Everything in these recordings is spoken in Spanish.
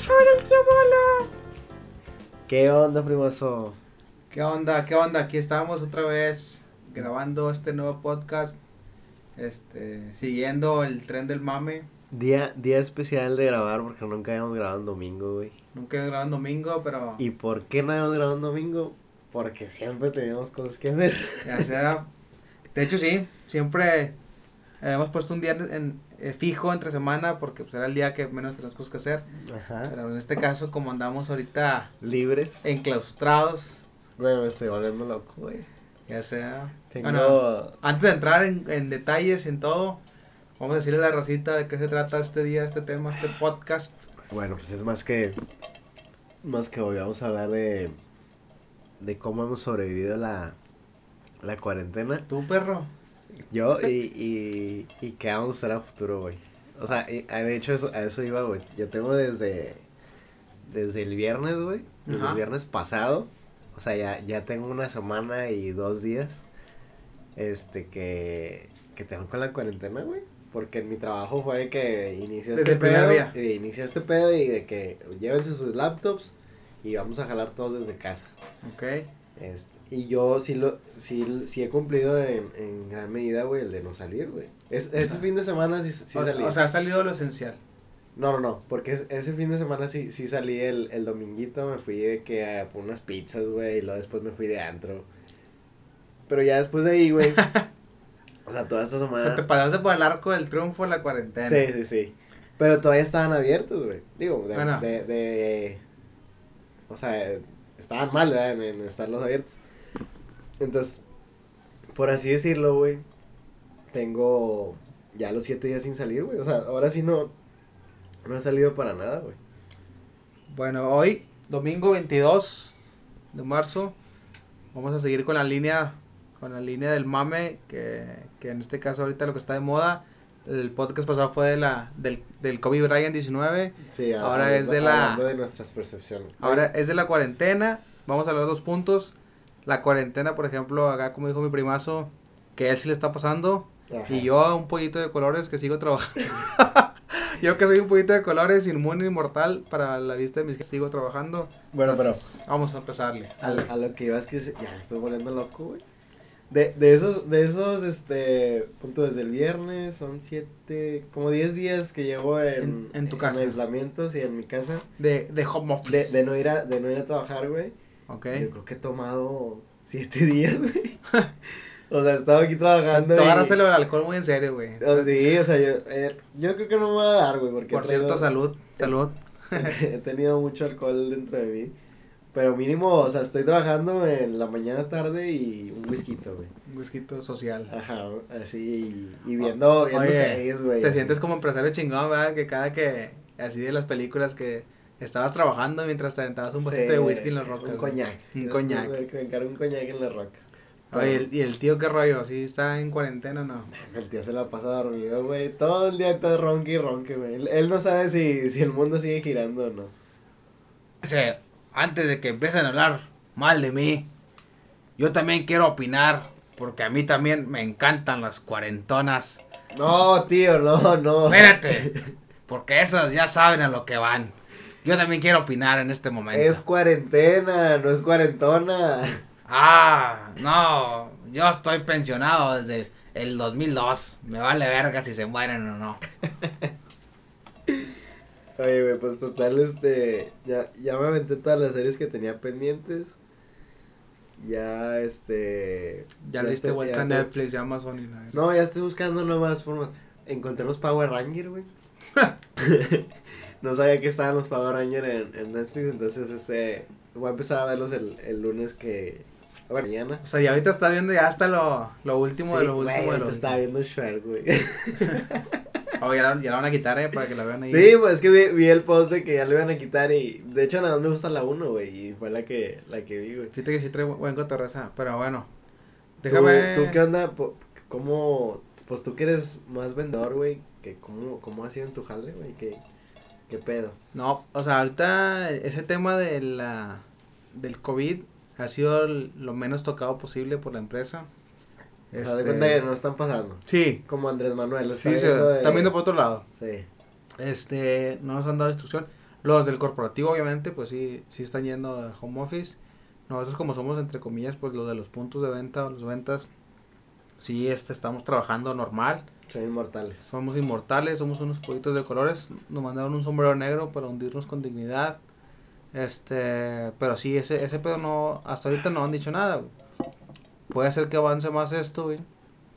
show del tío Bolo. ¿Qué onda, primoso? ¿Qué onda? ¿Qué onda? Aquí estamos otra vez grabando este nuevo podcast. Este, siguiendo el tren del mame. Día, día especial de grabar porque nunca habíamos grabado en domingo, güey. Nunca he grabado en domingo, pero ¿Y por qué no habíamos grabado en domingo? Porque siempre teníamos cosas que hacer. ya sea. De hecho, sí, siempre habíamos puesto un día en, eh, fijo entre semana porque pues, era el día que menos tenemos cosas que hacer. Ajá. Pero en este caso, como andamos ahorita Libres. enclaustrados, Güey, me estoy volviendo loco, güey. ya sea. Tengo... Bueno, antes de entrar en, en detalles en todo, vamos a decirle a la racita de qué se trata este día, este tema, este podcast. Bueno, pues es más que... Más que hoy vamos a hablar de... De cómo hemos sobrevivido la... La cuarentena. ¿Tú, perro? Yo y, y, y qué vamos a hacer a futuro, güey. O sea, y- de hecho eso, a eso iba, güey. Yo tengo desde, desde el viernes, güey. Desde Ajá. el viernes pasado. O sea, ya, ya tengo una semana y dos días. Este, que, que tengo con la cuarentena, güey. Porque en mi trabajo fue de que inició este pedo. y inició este pedo y de que llévense sus laptops y vamos a jalar todos desde casa. Ok. Este, y yo sí lo sí, sí he cumplido en, en gran medida, güey, el de no salir, güey. Es, ese fin de semana sí, sí o, salí. o sea, ha salido lo esencial. no, no, no, porque es- ese fin de semana sí, sí salí el, el dominguito, me fui de que a por unas pizzas, güey, y luego después me fui de antro. Pero ya después de ahí, güey. o sea, toda esta O semana. sea, te pasaste por el arco del triunfo en la cuarentena. Sí, sí, sí. Pero todavía estaban abiertos, güey. Digo, de, Bueno. de, de- O sea, estaban mal, ¿verdad? En, en estarlos abiertos. Entonces, por así decirlo, güey, tengo ya los siete días sin salir, güey. O sea, ahora sí no, no he salido para nada, güey. Bueno, hoy, domingo 22 de marzo, vamos a seguir con la línea con la línea del mame, que, que en este caso ahorita lo que está de moda. El podcast pasado fue de la, del, del Kobe Bryant 19. Sí, Ahora hablando- es de la- de nuestras percepciones. Ahora es de la cuarentena. Vamos a hablar dos puntos. La cuarentena, por ejemplo, acá como dijo mi primazo, que a él sí le está pasando. Ajá. Y yo un pollito de colores que sigo trabajando. yo que soy un pollito de colores, inmune, inmortal, para la vista de mis que sigo trabajando. Bueno, pero... Vamos a empezarle. A, a lo que iba es que se- ya me estoy volviendo loco, güey. De, de esos, de esos, este, punto desde el viernes, son siete, como diez días que llevo en, En- en tu casa. aislamiento, sí, en mi casa, De, de home de, office. de no ir a, de no ir a trabajar, güey. Ok. Yo creo que he tomado siete días, güey. o sea, he estado aquí trabajando. Tú y- lo del alcohol muy en serio, güey. o sí, o sea, yo, eh, yo creo que no me va a dar, güey, porque Por cierto, salud, salud. he tenido mucho alcohol dentro de mí. Pero mínimo, o sea, estoy trabajando en la mañana tarde y un whisky, güey. Un whisky social. Ajá, así, y, y viendo, viendo Oye, series, güey. Te sientes como empresario chingón, ¿verdad? Que cada que, así de las películas que estabas trabajando mientras te aventabas un vasito Sí, de whisky en las rocas. Un coñac. Un coñac. Me, un coñac en las rocas. Oye, ¿el- ¿y el tío qué rollo? ¿Sí está en cuarentena o no? El tío se la pasa dormido, güey. Todo el día está ronque y ronque, güey. Él, él no sabe si, si el mundo sigue girando o no. Dice, antes de que empiecen a hablar mal de mí, yo también quiero opinar, porque a mí también me encantan las cuarentonas. No, tío, no, no. Espérate, porque esas ya saben a lo que van. Yo también quiero opinar en este momento. Es cuarentena, no es cuarentona. Ah, no, yo estoy pensionado desde el 2002. Me vale verga si se mueren o no. Oye, güey, pues total, este. Ya, ya me aventé todas las series que tenía pendientes. Ya, este. Ya le diste estoy- vuelta ya a Netflix, Amazon y nada. No, ya estoy buscando nuevas formas. Encontré los Power Rangers, güey. no sabía que estaban los Power Rangers en, en Netflix, entonces este. Voy a empezar a verlos el, el lunes que. Bueno, mañana. O sea, y ahorita está viendo ya hasta lo, lo último de lo güey, último ahorita estaba viendo Shrek, güey. Oh, ya, la, ya la van a quitar, eh, para que la vean ahí. Sí, pues es que vi, vi el post de que ya lo iban a quitar y. De hecho, nada más me gusta la 1, güey. Y fue la que, la que vi, güey. Fíjate que sí trae bu- buen cotorreza, pero bueno. ¿Tú, Déjame... ¿Tú qué onda? ¿Cómo.? Pues tú que eres más vendedor, güey. que ¿cómo, ¿Cómo ha sido en tu jale, güey? ¿Qué, ¿Qué pedo? No, o sea, ahorita ese tema de la, del COVID ha sido lo menos tocado posible por la empresa. O sea, de Este, cuenta que no están pasando. Sí, Como Andrés Manuel. sí, sí, de- están viendo por otro lado. Sí. Este, no nos han dado instrucción. Los del corporativo, obviamente, pues sí, sí están yendo a home office. Nosotros como somos, entre comillas, pues los de los puntos de venta o las ventas, sí este, estamos trabajando normal. Son inmortales. Somos inmortales, somos unos pollitos de colores. Nos mandaron un sombrero negro para hundirnos con dignidad. Este, pero sí, ese, ese pedo no, hasta ahorita no han dicho nada. güey. Puede ser que avance más esto, güey.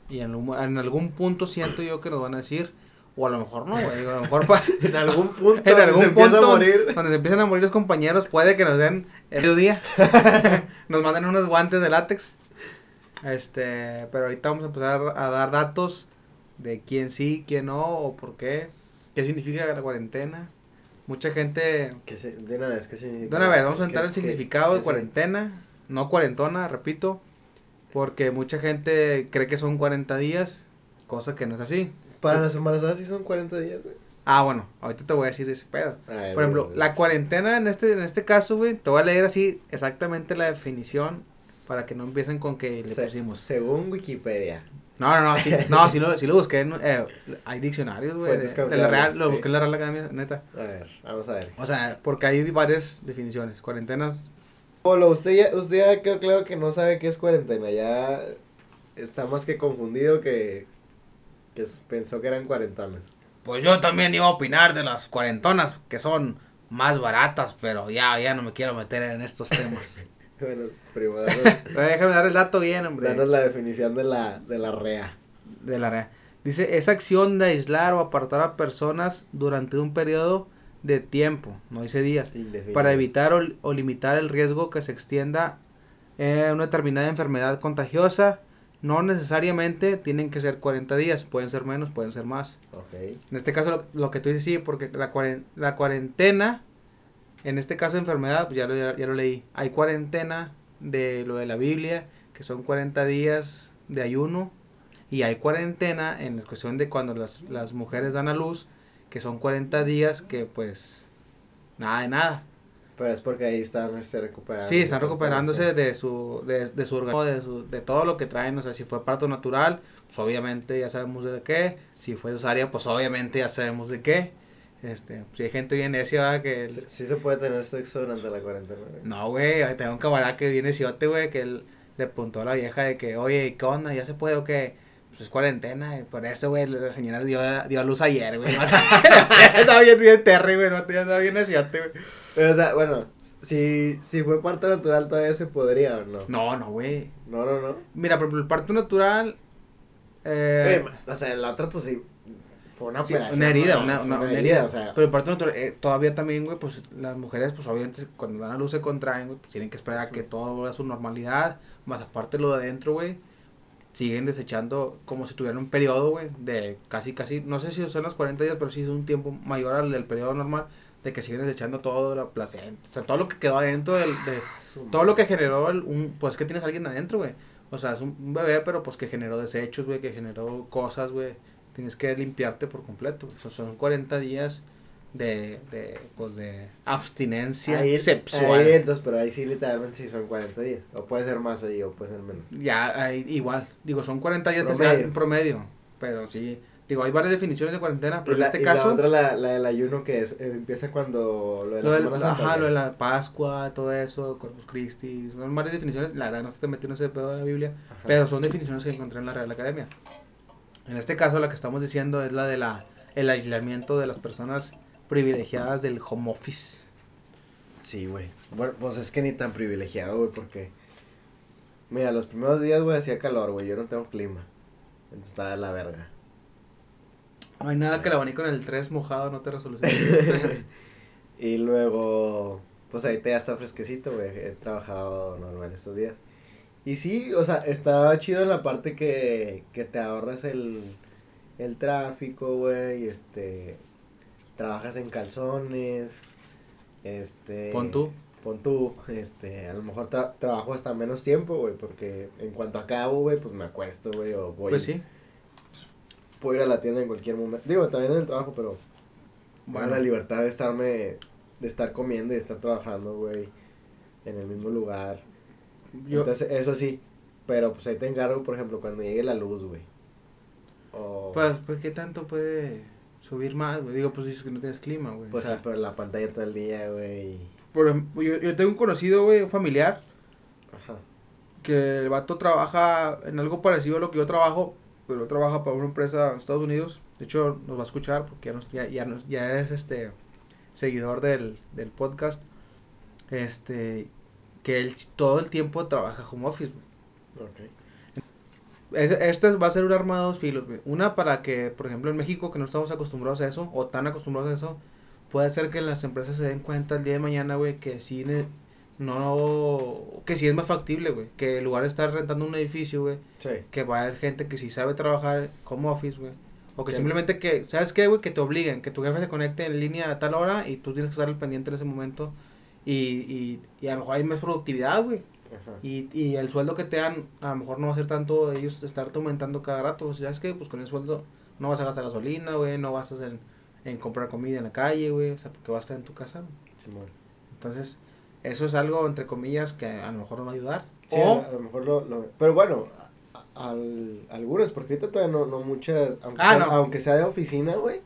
Y en, algún- en algún punto siento yo que nos van a decir, o a lo mejor no, güey. A lo mejor pasa. En algún punto En algún se punto a morir. donde se empiezan a morir los compañeros, puede que nos den el mediodía. nos manden unos guantes de látex. Este, pero ahorita vamos a empezar a dar datos de quién sí, quién no, o por qué, qué significa la cuarentena. Mucha gente, Que se- de una vez, ¿qué significa? de una vez, vamos a ¿Qué- entrar al qué- significado qué de cuarentena, no cuarentona, repito, porque mucha gente cree que son 40 días, cosa que no es así. Para las embarazadas sí son 40 días, güey. Ah, bueno, ahorita te voy a decir ese pedo. Ay, Por ejemplo, güey, la cuarentena en este, en este caso, güey, te voy a leer así exactamente la definición para que no empiecen con que le se- pusimos. Según Wikipedia. No, no, no, sí, no, sí lo, sí lo busqué, en, eh, hay diccionarios, güey, de, la Real, lo sí. busqué en la Real Academia, neta. A ver, vamos a ver. O sea, porque hay varias definiciones, cuarentenas, Polo, usted ya, usted ya quedó claro que no sabe qué es cuarentena. Ya está más que confundido que, que pensó que eran cuarentonas. pues yo también iba a opinar de las cuarentonas, que son más baratas, pero ya, ya no me quiero meter en estos temas. Bueno, primo, danos, Déjame dar el dato bien, hombre. danos la definición de la, de la REA. de la rea. Dice, es acción de aislar o apartar a personas durante un periodo de tiempo, no dice días, Indefinido. para evitar o, o limitar el riesgo que se extienda eh, una determinada enfermedad contagiosa. No necesariamente tienen que ser 40 días, pueden ser menos, pueden ser más. En este caso, lo, lo que tú dices, sí, porque la, cuaren- la cuarentena, en este caso de enfermedad, pues ya lo, ya, ya lo leí. Hay cuarentena de lo de la Biblia, que son 40 días de ayuno. Y hay cuarentena en cuestión de cuando las, las mujeres dan a luz, que son 40 días que pues nada de nada. Pero es porque ahí están este, recuperando. Sí, están recuperándose de su, de, de su organismo, de, su- de todo lo que traen. O sea, si fue parto natural, pues obviamente ya sabemos de qué. Si fue cesárea, pues obviamente ya sabemos de qué. Este, si hay gente bien necia, que... Sí, sí se puede tener sexo durante la cuarentena. güey. No, güey, tengo un camarada que viene ciote, güey, que él le preguntó a la vieja de que, oye, ¿qué onda? ¿Ya se puede o qué? Pues es cuarentena, y por eso, güey, la señora dio, dio a luz ayer, güey. Estaba bien, bien terry, güey, no estaba bien neciote, güey. Pero, o sea, bueno, si, si fue parto natural todavía se podría o no. No, no, güey. No, no, no. Mira, ejemplo, el parto natural... Eh, o sea, la otra, pues sí. Fue una Sí, operación. una herida, una, una- una herida. o sea. Pero parto natural, eh, todavía también, güey, pues las mujeres, pues obviamente cuando dan a luz se contraen, güey, pues tienen que esperar a que todo vuelva a su normalidad. Más aparte lo de adentro, güey, siguen desechando como si tuvieran un periodo, güey, de casi, casi, no sé si son los 40 días, pero sí es un tiempo mayor al del periodo normal, de que siguen desechando todo la placenta, o sea, todo lo que quedó adentro del, de, todo lo que generó el, un, pues que tienes alguien adentro, güey. O sea, es un, un bebé, pero pues que generó desechos, güey, que generó cosas, güey. Tienes que limpiarte por completo. O sea, son 40 días de, de, pues de abstinencia Ahí, sexual. ahí, entonces, pero ahí sí literalmente sí son 40 días. O puede ser más ahí o puede ser menos. Ya, ahí, igual. Digo, son 40 días que Promedio. sea en promedio. Pero sí. Digo, hay varias definiciones de cuarentena, pero y la, en este y caso... la otra, la, la del ayuno que es, eh, empieza cuando lo de la Lo del- Santa. ajá, lo de la Pascua, todo eso, Corpus Christi, son varias definiciones, la verdad no estoy metiendo ese pedo de la Biblia, Ajá. pero son definiciones que encontré en la Real Academia. En este caso la que estamos diciendo es la de la el aislamiento de las personas privilegiadas del home office. Sí, güey. Bueno, pues es que ni tan privilegiado, güey, porque... Mira, los primeros días, güey, hacía calor, güey. Yo no tengo clima. Entonces estaba de la verga. No hay nada que el abanico en el 3 mojado no te resolucione. y luego, pues ahorita ya está fresquecito, güey. He trabajado normal estos días. Y sí, o sea, estaba chido en la parte que, que te ahorras el, el tráfico, güey. Este, trabajas en calzones. Este... Pon tú. Pon tú, este, a lo mejor tra- trabajo hasta menos tiempo, güey, porque en cuanto acabo, güey, pues me acuesto, güey, o voy, Pues sí. puedo ir a la tienda en cualquier momento. Digo, también en el trabajo, pero bueno. Bueno, la libertad de estarme, de estar comiendo y de estar trabajando, güey, en el mismo lugar. Yo, Entonces, eso sí, pero pues ahí te encargo, por ejemplo, cuando llegue la luz, güey. O... pues, pues qué tanto puede subir más, güey. Digo, pues dices que no tienes clima, güey. Pues o sea, sí, pero la pantalla todo el día, güey. por ejemplo, yo, yo tengo un conocido, güey, un familiar, Ajá. que el vato trabaja en algo parecido a lo que yo trabajo, pero trabaja para una empresa en Estados Unidos. De hecho, nos va a escuchar porque ya, nos, ya, ya, nos- ya es este seguidor del, del podcast. Este, que él todo el tiempo trabaja home office, güey. Ok. Es- Esta va a ser un arma de dos filos. Una para que, por ejemplo, en México, que no estamos acostumbrados a eso, o tan acostumbrados a eso, puede ser que las empresas se den cuenta el día de mañana, güey, que sí, no, que sí es más factible, güey. Que en lugar de estar rentando un edificio, güey, Sí. que va a haber gente que sí sabe trabajar como office, güey. O que Que- simplemente que, ¿sabes qué, güey? Que te obliguen, que tu jefe se conecte en línea a tal hora y tú tienes que estar al pendiente en ese momento. Y, y, y a lo mejor hay más productividad, güey. Y, y el sueldo que te dan, a lo mejor no va a ser tanto ellos estarte aumentando cada rato. O sea, es que pues con el sueldo no vas a gastar gasolina, güey, no vas a hacer en comprar comida en la calle, güey, o sea, porque vas a estar en tu casa. Simón. Entonces, eso es algo, entre comillas, que a lo mejor nos va a ayudar. Sí, o, a, lo mejor lo, lo- Pero bueno, a- al, algunas, porque ahorita todavía no, no muchas. Aunque, Ah, sea, no. aunque sea de oficina, güey,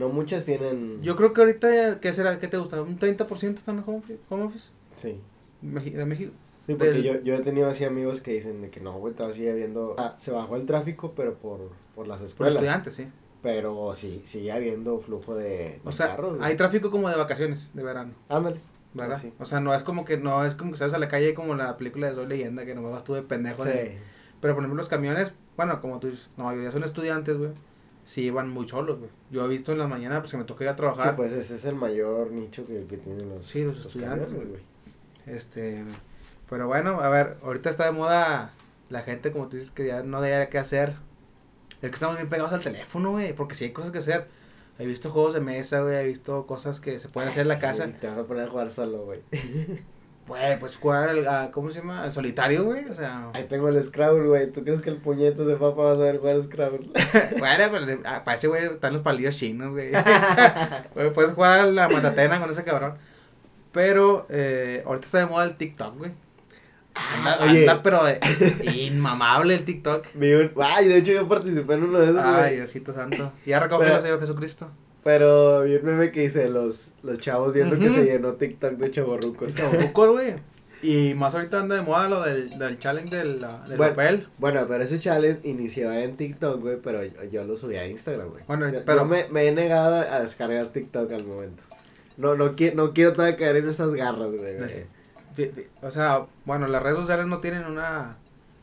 no muchas tienen. yo creo que ahorita, ¿qué será? ¿Qué te gusta? ¿Un 30% están en home office? home office? Sí. De México. Sí, porque Del- yo, yo he tenido así amigos que dicen de que no, güey, todavía sigue habiendo. Ah, se bajó el tráfico, pero por, por las Por escuelas. estudiantes, sí. Pero sí, sigue habiendo flujo de, O sea, carros. hay tráfico como de vacaciones, de verano. Ándale. ¿Verdad? Sí. O sea, no es como que no es como que sales a la calle como la película de Soy Leyenda, que nomás vas tú de pendejo. Sí. Pero por ejemplo, los camiones, bueno, como tú dices, la mayoría son estudiantes, güey. Sí, iban muy solos, güey. Yo he visto en la mañana, pues que me toca ir a Sí, trabajar. pues ese es el mayor nicho que, que tienen los, Sí, los estudiantes, camiones, güey. Este, pero bueno, a ver, ahorita está de moda la gente, como tú dices, que ya no hay qué hacer. Es que estamos bien pegados al teléfono, güey, porque sí hay cosas que hacer. He visto juegos de mesa, güey, he visto cosas que se pueden hacer en la Sí, casa. Te vas a poner a jugar solo, güey. Güey, pues jugar al, a- ¿cómo se llama? Al solitario, güey, o sea. Ahí tengo el Scrabble, güey. ¿Tú crees que el puñeto de papá va a saber jugar Scrabble? bueno, pero ah, para ese güey están los palillos chinos, güey. Güey, Puedes jugar a la matatena con ese cabrón. Pero eh, ahorita está de moda el TikTok, güey. Anda, Ah, Oye. anda, pero eh, inmamable el TikTok. Ay, de hecho yo participé en uno de esos, Ay. Diosito santo. Ya recoge Pero- el Señor Jesucristo. Pero vi un meme que dice los, los chavos viendo que se llenó TikTok de chavorrucos. Chavorrucos, güey. Y más ahorita anda de moda lo del, del challenge del, del Bueno. papel. Bueno, pero ese challenge inició en TikTok, güey, pero yo, yo lo subí a Instagram, güey. Bueno, Yo- pero- yo me, me he negado a descargar TikTok al momento. No, no, qui- no quiero todavía caer en esas garras, güey. fi- O sea, bueno, las redes sociales no tienen una,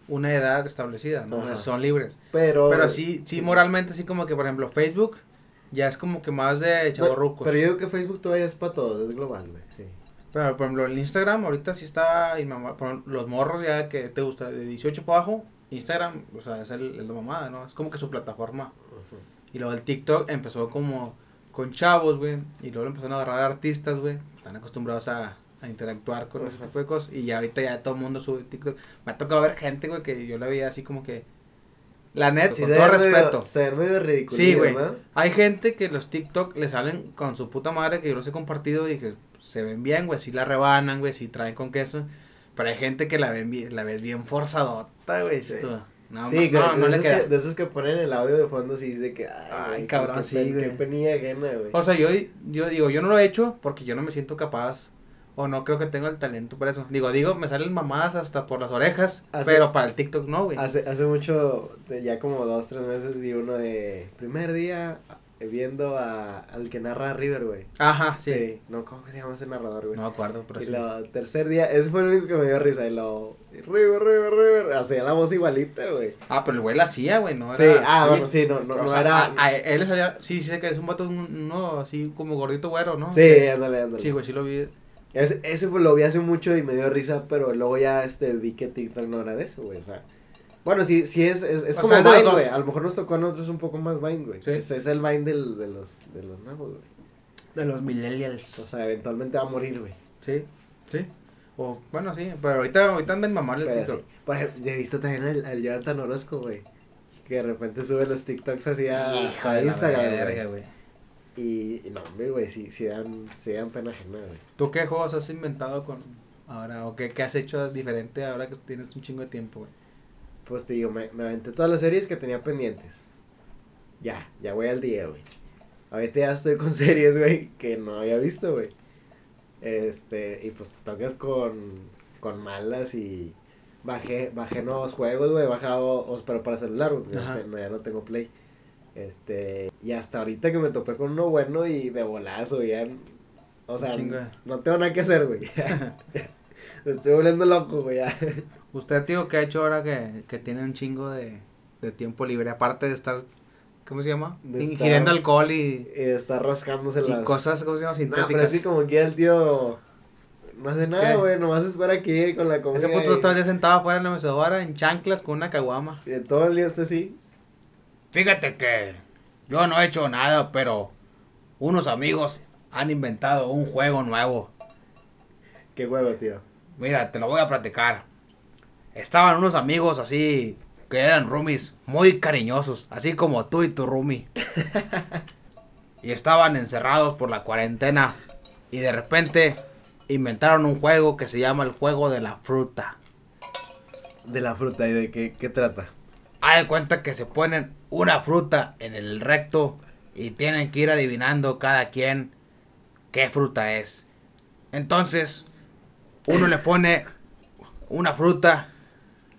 una edad establecida, ¿no? Son libres. Pero... Pero sí, sí, moralmente, así como que, por ejemplo, Facebook ya es como que más de chavorrucos. Pero yo digo que Facebook todavía es para todos, es global, güey, sí. Pero, por ejemplo, el Instagram ahorita sí está, por ejemplo, los morros ya que te gusta, de 18 para abajo, Instagram, o sea, es el, el de mamada, ¿no? Es como que su plataforma. Y luego el TikTok empezó como con chavos, güey, y luego lo empezaron a agarrar artistas, güey, están acostumbrados a, a interactuar con ese Ajá. tipo de cosas, y ya ahorita ya todo el mundo sube TikTok. Me ha tocado ver gente, güey, que yo la veía así como que, la net, Sí, con todo respeto. se ven medio ridículos, Sí, güey. Hay gente que los TikTok le salen con su puta madre, que yo los he compartido y que se ven bien, güey, sí la rebanan, güey, sí traen con queso. Pero hay gente que la ven bien, la ves bien forzadota, güey. Sí. tú, No, sí, no, que- no de, le queda. que, de esos que ponen el audio de fondo así de que... Ay, Ay, cabrón, qué sí, Qué penilla ajena, güey. O sea, yo, yo digo, yo no lo he hecho porque yo no me siento capaz o no creo que tenga el talento para eso. Digo, digo, me salen mamadas hasta por las orejas, Hace- pero para el TikTok no, güey. Hace, hace mucho, de ya como dos, tres meses, vi uno de... Primer día eh, viendo a, al que narra River, güey. Ajá, sí. No, ¿cómo que se llama ese narrador, güey? No me acuerdo, pero y sí. lo tercer día, ese fue el único que me dio risa. Y lo. River, River, River. Hacía la voz igualita, güey. Ah, pero el güey la hacía, güey, no Sí, era... ah, Oye, bueno, sí, no, no, no sea, era. a, a él le salía, sí, sí sé que es un vato, un- uno así como gordito güero, ¿no? Sí, ándale, ándale. Sí, güey, sí lo vi. Ese, ese pues, lo vi hace mucho y me dio risa, pero luego ya este, vi que TikTok no era de eso, güey. O sea. Bueno, sí, sí es, es, es O como sea, es Vine, güey. A lo mejor nos tocó a nosotros un poco más Vine, güey. Sí. Ese es el Vine del, de los, de los nuevos, güey. De los O millennials. sea, eventualmente va a morir, güey. Sí, sí. O, bueno, sí, pero ahorita, ahorita andan mamando el Pero TikTok. sí. Por ejemplo, ya he visto también al, al Jonathan Orozco, güey. Que de repente sube los TikToks así a, Hija a Instagram, verga, güey. Y, no, hombre, güey, sí, sí dan, sí dan pena ajena, güey. ¿Tú qué juegos has inventado con ahora? ¿O qué, qué has hecho diferente ahora que tienes un chingo de tiempo, güey? Pues te digo, me, me aventé todas las series que tenía pendientes. Ya, ya voy al día, güey. ahorita ya estoy con series, güey, que no había visto, güey. Este, y pues te tocas con, con malas y bajé, bajé nuevos juegos, güey, bajado, pero para celular, güey, ya no tengo play. Este, y hasta ahorita que me topé con uno bueno y de bolazo, ya, o sea, Chinga. no tengo nada que hacer, güey. Me estoy volviendo loco, güey, ya. ¿Usted, tío, qué ha hecho ahora que, que tiene un chingo de, de tiempo libre? Aparte de estar, ¿cómo se llama? De Ingiriendo estar- alcohol y, Y está rascándose y las... cosas, ¿cómo se llama? No, pero Sintéticas. así como que el tío no hace nada, güey, nomás espera que llegue con la comida. Ese puto y- sentado afuera en la mecedora en chanclas con una caguama. y todo el día está así. Fíjate que yo no he hecho nada, pero unos amigos han inventado un juego nuevo. Qué huevo, tío. Mira, te lo voy a platicar. Estaban unos amigos así que eran roomies muy cariñosos, así como tú y tu roomie. y estaban encerrados por la cuarentena y de repente inventaron un juego que se llama el juego de la fruta. De la fruta, ¿y de qué, qué trata? Haz de cuenta que se ponen una fruta en el recto y tienen que ir adivinando cada quien qué fruta es. Entonces, uno le pone una fruta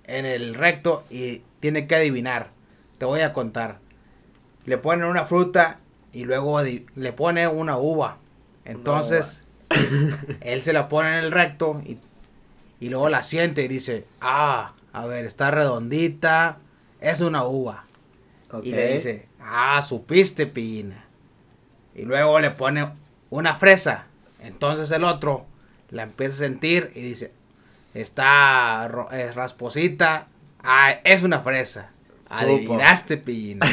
en el recto y tiene que adivinar. Te voy a contar. Le ponen una fruta y luego le pone una uva. Entonces, él se la pone en el recto y, y luego la siente y dice, ah, a ver, está redondita, es una uva. Y le dice, ah, supiste, pina. Y luego le pone una fresa. Entonces el otro la empieza a sentir y dice, está eh, rasposita, ah, es una fresa. Adivinaste, pina.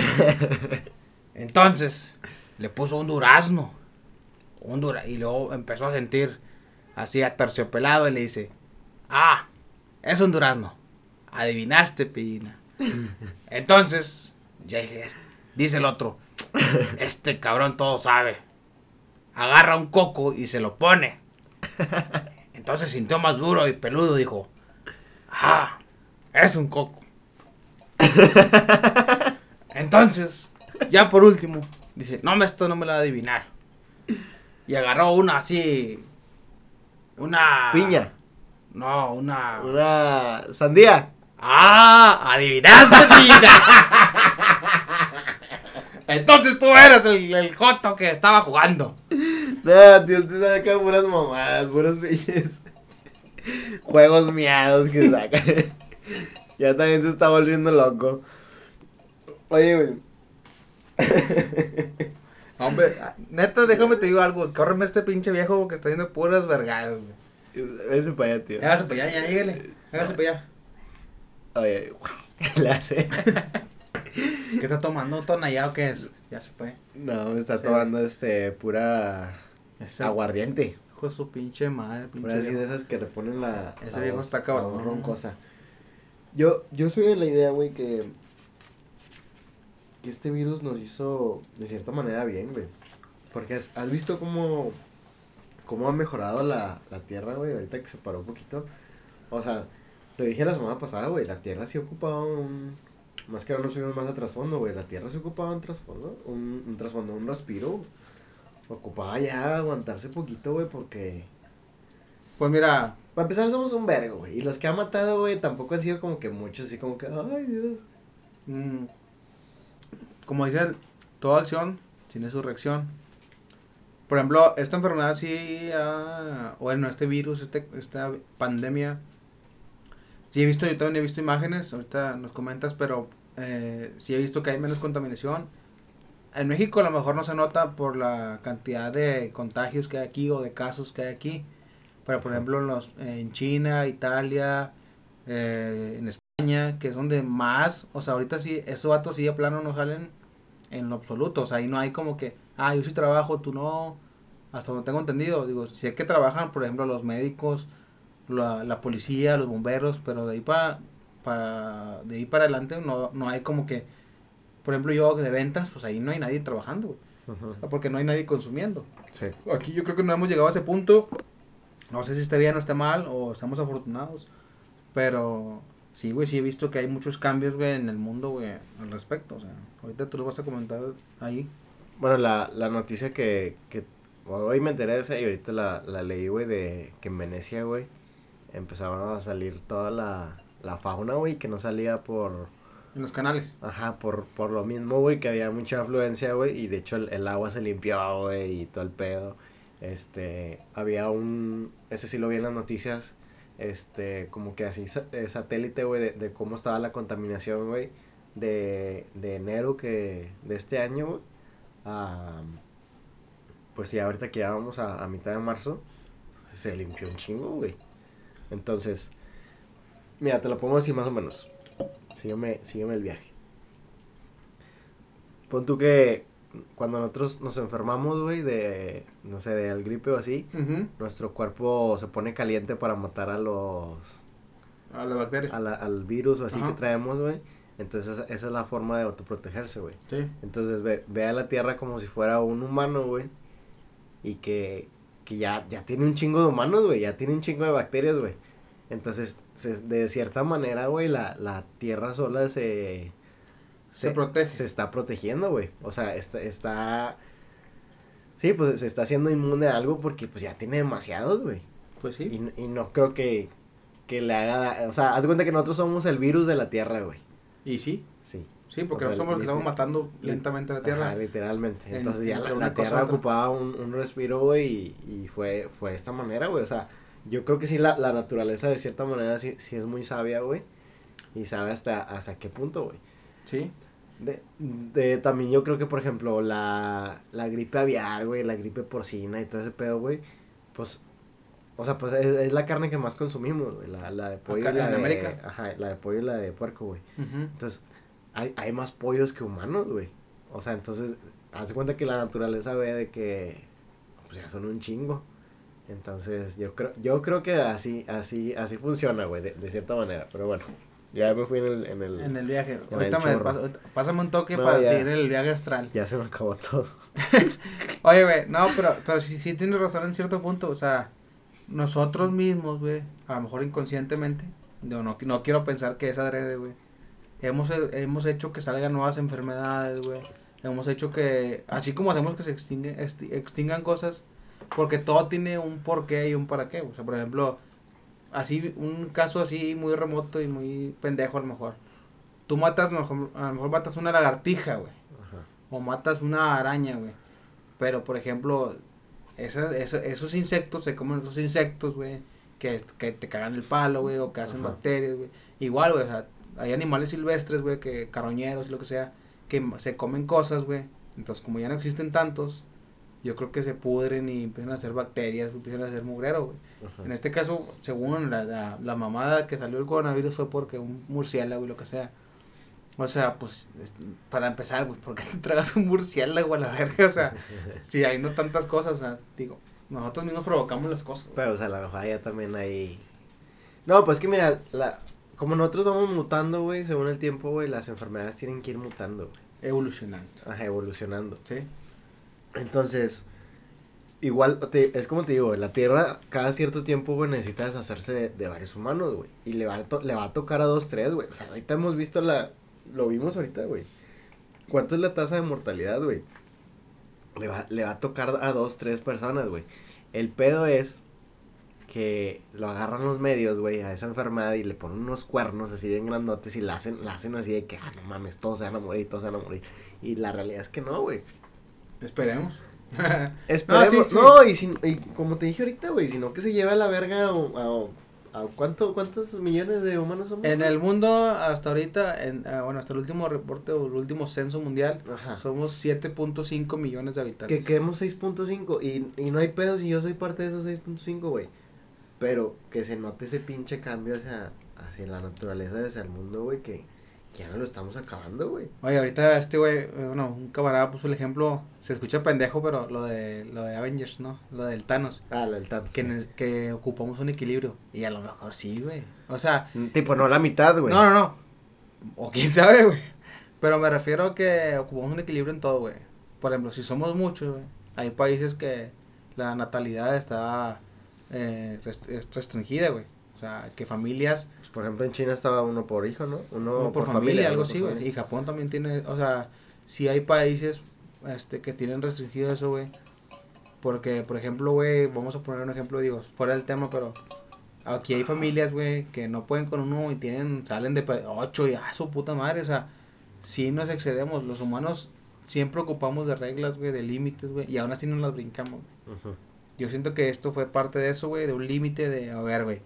Entonces le puso un durazno. Un dura y luego empezó a sentir así aterciopelado y le dice, ah, es un durazno. Adivinaste, pina. Entonces, ya dije, dice el otro, este cabrón todo sabe. Agarra un coco y se lo pone. Entonces sintió más duro y peludo, dijo, ah, es un coco. Entonces, ya por último, dice, no, esto no me lo va a adivinar. Y agarró una así, una... Piña. No, una... Una sandía. ¡Ah! ¡Adivinaste, piña! Entonces tú eres el, el joto que estaba jugando. No, tío, usted saca puras mamadas, puros pinches juegos miados que saca. ya también se está volviendo loco. Oye, güey. Hombre, neta, déjame te digo algo. Córreme este pinche viejo que está viendo puras vergadas, güey. Vese para allá, tío. Hágase para allá, ya, llégale. Hágase para allá. Oye, le hace. ¿Qué está tomando? ¿Tonallado qué es? Ya se fue. No, me está Sí. tomando este pura Ese aguardiente. hijo de su pinche madre, pinche Pura así de esas que le ponen la. Ese la viejo voz- está cabrón. roncosa. Yo, yo soy de la idea, güey, que. Que este virus nos hizo de cierta manera bien, güey. Porque has, has visto cómo. cómo ha mejorado la, la tierra, güey, ahorita que se paró un poquito. O sea, te dije la semana pasada, güey, la tierra sí ocupaba un. Más que ahora no subimos más a trasfondo, güey. La tierra sí ocupaba un trasfondo. Un, un trasfondo, un respiro. Ocupaba ya aguantarse poquito, güey, porque. Pues mira, Para empezar, somos un vergo, güey. Y los que ha matado, güey, tampoco han sido como que muchos, así como que, ay, Dios. mm, como dicen, toda acción tiene su reacción. Por ejemplo, esta enfermedad sí, ha- bueno, este virus, este, esta pandemia, sí he visto, yo también he visto imágenes, ahorita nos comentas, pero eh, he visto que hay menos contaminación. En México a lo mejor no se nota por la cantidad de contagios que hay aquí o de casos que hay aquí. Pero por ejemplo en, los, en China, Italia, eh, en España, que es donde más, o sea, ahorita sí, esos vatos sí de plano no salen en lo absoluto. O sea, ahí no hay como que, ah, yo sí trabajo, tú no. Hasta donde tengo entendido, digo, sé que trabajan, por ejemplo, los médicos, la, la policía, los bomberos, pero de ahí para, para, de ahí para adelante no, no hay como que, por ejemplo, yo de ventas, pues ahí no hay nadie trabajando, güey. O sea, porque no hay nadie consumiendo. Sí. Aquí yo creo que no hemos llegado a ese punto. No sé si esté bien o esté mal, o estamos afortunados. Pero sí, güey, sí he visto que hay muchos cambios, güey, en el mundo, güey, al respecto. O sea, ahorita tú lo vas a comentar ahí. Bueno, la, la noticia que, que hoy me enteré de esa y ahorita la, la leí, güey, de que en Venecia, güey, empezaron a salir toda la, la fauna, güey, que no salía por... En los canales. Ajá, por, por lo mismo, güey, que había mucha afluencia, güey, y de hecho el, el agua se limpiaba, güey, y todo el pedo. Este, había un, ese sí lo vi en las noticias, este, como que así eh, satélite, güey, de, de, cómo estaba la contaminación, güey, de, de enero que, de este año, güey, a, pues ya ahorita que ya vamos a, a mitad de marzo, se limpió un chingo, güey. Entonces, mira, te lo pongo así más o menos. Sígueme, sígueme el viaje. Pon tú que cuando nosotros nos enfermamos, güey, de, no sé, de al gripe o así, nuestro cuerpo se pone caliente para matar a los, A la bacteria. a la- al virus o así que traemos, güey. Entonces esa, esa es la forma de autoprotegerse, güey. Sí. Entonces ve, ve a la Tierra como si fuera un humano, güey. Y que, que ya, ya tiene un chingo de humanos, güey. Ya tiene un chingo de bacterias, güey. Entonces, se- de cierta manera, güey, la, la Tierra sola se... Se protege. Se está protegiendo, güey. O sea, está, está... Sí, pues se está haciendo inmune a algo porque pues ya tiene demasiados, güey. Pues sí. Y, y no creo que, que le haga... O sea, haz cuenta que nosotros somos el virus de la Tierra, güey. Y sí. Sí. Porque O sea, somos los que estamos liter- matando lentamente a la Tierra. Ajá, literalmente. En- Entonces ya la, la cosa Tierra ocupaba un, un respiro, güey, y, y fue, fue de esta manera, güey. O sea, yo creo que sí la, la naturaleza de cierta manera sí, sí es muy sabia, güey. Y sabe hasta, hasta qué punto, güey. Sí. De, de, también yo creo que, por ejemplo, la, la gripe aviar, güey, la gripe porcina y todo ese pedo, güey, pues, o sea, pues es, es la carne que más consumimos, güey, la, la de pollo Acá y la en de, América. ajá, la de pollo y la de puerco, güey. Ujú. Entonces, hay, hay más pollos que humanos, güey. O sea, entonces, hace cuenta que la naturaleza ve de que, pues ya son un chingo. Entonces, yo creo, yo creo que así, así, así funciona, güey, de, de cierta manera. Pero bueno, ya me fui en el, en el, En el viaje. En Ahorita el me pas- pásame un toque No, para ya. seguir el viaje astral. ya se me acabó todo. Oye, güey, no, pero, pero sí, sí tienes razón en cierto punto. O sea, nosotros mismos, güey, a lo mejor inconscientemente, no, no, no quiero pensar que es adrede, güey. Hemos, hemos hecho que salgan nuevas enfermedades, güey. Hemos hecho que, así como hacemos que se extingue- exti- extingan cosas, porque todo tiene un porqué y un para qué. O sea, por ejemplo, así, un caso así muy remoto y muy pendejo a lo mejor. Tú matas, a lo mejor, a lo mejor matas una lagartija, güey o matas una araña, güey. Pero, por ejemplo, esa- esa- esos insectos se comen esos insectos, güey, que, que te cagan el palo, güey, o que hacen Ajá. bacterias, güey. Igual, güey, o sea, hay animales silvestres, güey, que carroñeros y lo que sea, que se comen cosas, güey. Entonces, como ya no existen tantos, yo creo que se pudren y empiezan a hacer bacterias, empiezan a hacer mugrero, güey. En este caso, según la, la, la mamada que salió el coronavirus fue porque un murciélago y lo que sea. O sea, pues, es- para empezar, güey, ¿por qué te tragas un murciélago a la verga? O sea, si hay no tantas cosas, o sea, digo, nosotros mismos provocamos las cosas. güey. Pero, o sea, a lo mejor ya también hay... No, pues que mira, la... como nosotros vamos mutando, güey, según el tiempo, güey, las enfermedades tienen que ir mutando, güey. Evolucionando. Ajá, evolucionando. ¿Sí? Entonces, igual, te- es como te digo, la Tierra cada cierto tiempo, güey, necesita deshacerse de, de varios humanos, güey. Y le va, a to- le va a tocar a dos, tres, güey. O sea, ahorita hemos visto la... Lo vimos ahorita, güey. ¿Cuánto es la tasa de mortalidad, güey? Le va, le va a tocar a dos, tres personas, güey. El pedo es que lo agarran los medios, güey, a esa enfermedad y le ponen unos cuernos así bien grandotes y la hacen, la hacen así de que, ah, no mames, todos se van a morir, todos se van a morir. Y la realidad es que no, güey. Esperemos. Esperemos. sí, sí. No, y, si- y como te dije ahorita, güey, sino que se lleve a la verga a, a- a- ¿cuánto, ¿cuántos millones de humanos somos? en el mundo, hasta ahorita, en, ah, bueno, hasta el último reporte o el último censo mundial, Ajá. somos 7.5 millones de Que habitantes. quedemos 6.5 y, y no hay pedo si yo soy parte de esos 6.5, güey. Pero que se note ese pinche cambio hacia, hacia la naturaleza, hacia el mundo, güey, que, que ya no lo estamos acabando, güey. Oye, ahorita este güey, eh, bueno, un camarada puso el ejemplo, se escucha pendejo, pero lo de lo de Avengers, ¿no? Lo del Thanos, Ah, la del Thanos, que, sí. que ocupamos un equilibrio. Y a lo mejor sí, güey. O sea, Tipo, no la mitad, güey. no, no, no. O quién sabe, güey. Pero me refiero a que ocupamos un equilibrio en todo, güey. Por ejemplo, si somos muchos, güey, hay países que la natalidad está eh, eh, restringida, güey. O sea, que familias Por ejemplo, en China estaba uno por hijo, ¿no? Uno, Uno por, familia, algo así, güey. Y Japón también tiene, o sea, si hay países, este, que tienen restringido eso, güey. Porque, por ejemplo, güey, vamos a poner un ejemplo, digo, fuera del tema, pero aquí hay familias, güey, que no pueden con uno y tienen, salen de ocho y a su puta madre, o sea, si nos excedemos, los humanos siempre ocupamos de reglas, güey, de límites, güey, y aún así no las brincamos. güey. Ujú. Yo siento que esto fue parte de eso, güey, de un límite de, a ver, güey,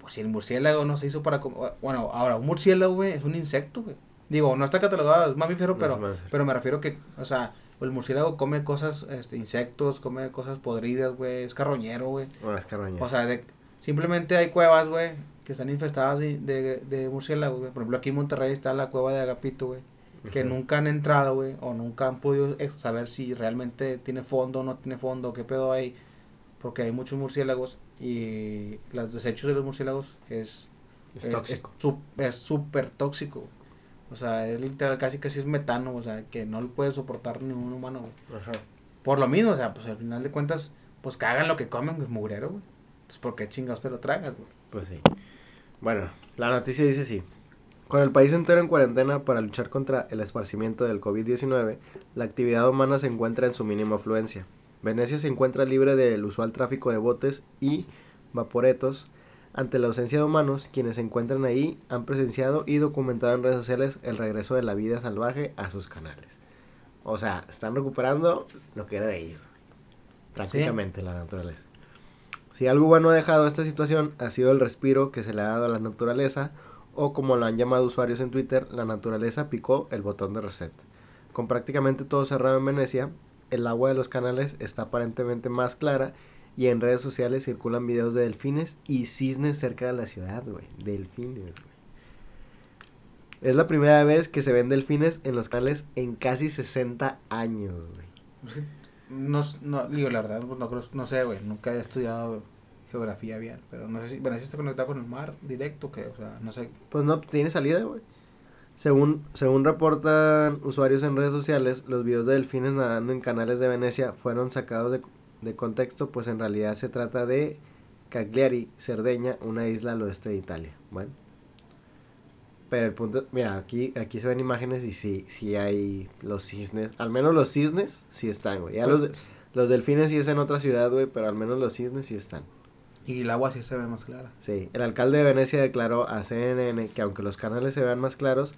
pues si el murciélago no se hizo para... Bueno, ahora, un murciélago, güey, es un insecto, güey. Digo, no está catalogado, es mamífero, pero, pero me refiero que, o sea, el murciélago come cosas, este, insectos, come cosas podridas, güey, es carroñero, güey. Bueno, es carroña. O sea, de, simplemente hay cuevas, güey, que están infestadas de, de, de murciélagos, güey. Por ejemplo, aquí en Monterrey está la cueva de Agapito, güey. Que nunca han entrado, güey, o nunca han podido saber si realmente tiene fondo o no tiene fondo, qué pedo hay. Porque hay muchos murciélagos y los desechos de los murciélagos es es tóxico. Es súper tóxico. O sea, es literal, casi casi es metano, o sea, que no lo puede soportar ningún humano, güey. Ajá. Por lo mismo, o sea, pues al final de cuentas, pues cagan lo que comen, es mugrero, güey. Entonces, ¿por qué chingados te lo tragas, güey? Pues sí. Bueno, la noticia dice así. Con el país entero en cuarentena para luchar contra el esparcimiento del COVID-19, la actividad humana se encuentra en su mínima afluencia. Venecia se encuentra libre del usual tráfico de botes y vaporetos. Ante la ausencia de humanos, quienes se encuentran ahí han presenciado y documentado en redes sociales el regreso de la vida salvaje a sus canales. O sea, están recuperando lo que era de ellos. Prácticamente la naturaleza. Si algo bueno ha dejado esta situación ha sido el respiro que se le ha dado a la naturaleza o como lo han llamado usuarios en Twitter, la naturaleza picó el botón de reset. Con prácticamente todo cerrado en Venecia, el agua de los canales está aparentemente más clara y en redes sociales circulan videos de delfines y cisnes cerca de la ciudad, güey. Delfines, güey. Es la primera vez que se ven delfines en los canales en casi 60 años, güey. No, no, digo, la verdad, pues no, creo- no sé, güey, nunca he estudiado geografía bien, pero no sé si, bueno, si está conectado con el mar directo, que, o sea, no sé. Pues no, tiene salida, güey. Según, según reportan usuarios en redes sociales, los videos de delfines nadando en canales de Venecia fueron sacados de, de contexto, pues en realidad se trata de Cagliari, Cerdeña, una isla al oeste de Italia. Bueno. Pero el punto, mira, aquí, aquí se ven imágenes y sí, sí hay los cisnes, al menos los cisnes sí están, güey. Ya los, de- los delfines sí es en otra ciudad, güey, pero al menos los cisnes sí están. Y el agua sí se ve más clara. Sí, el alcalde de Venecia declaró a CNN que aunque los canales se vean más claros,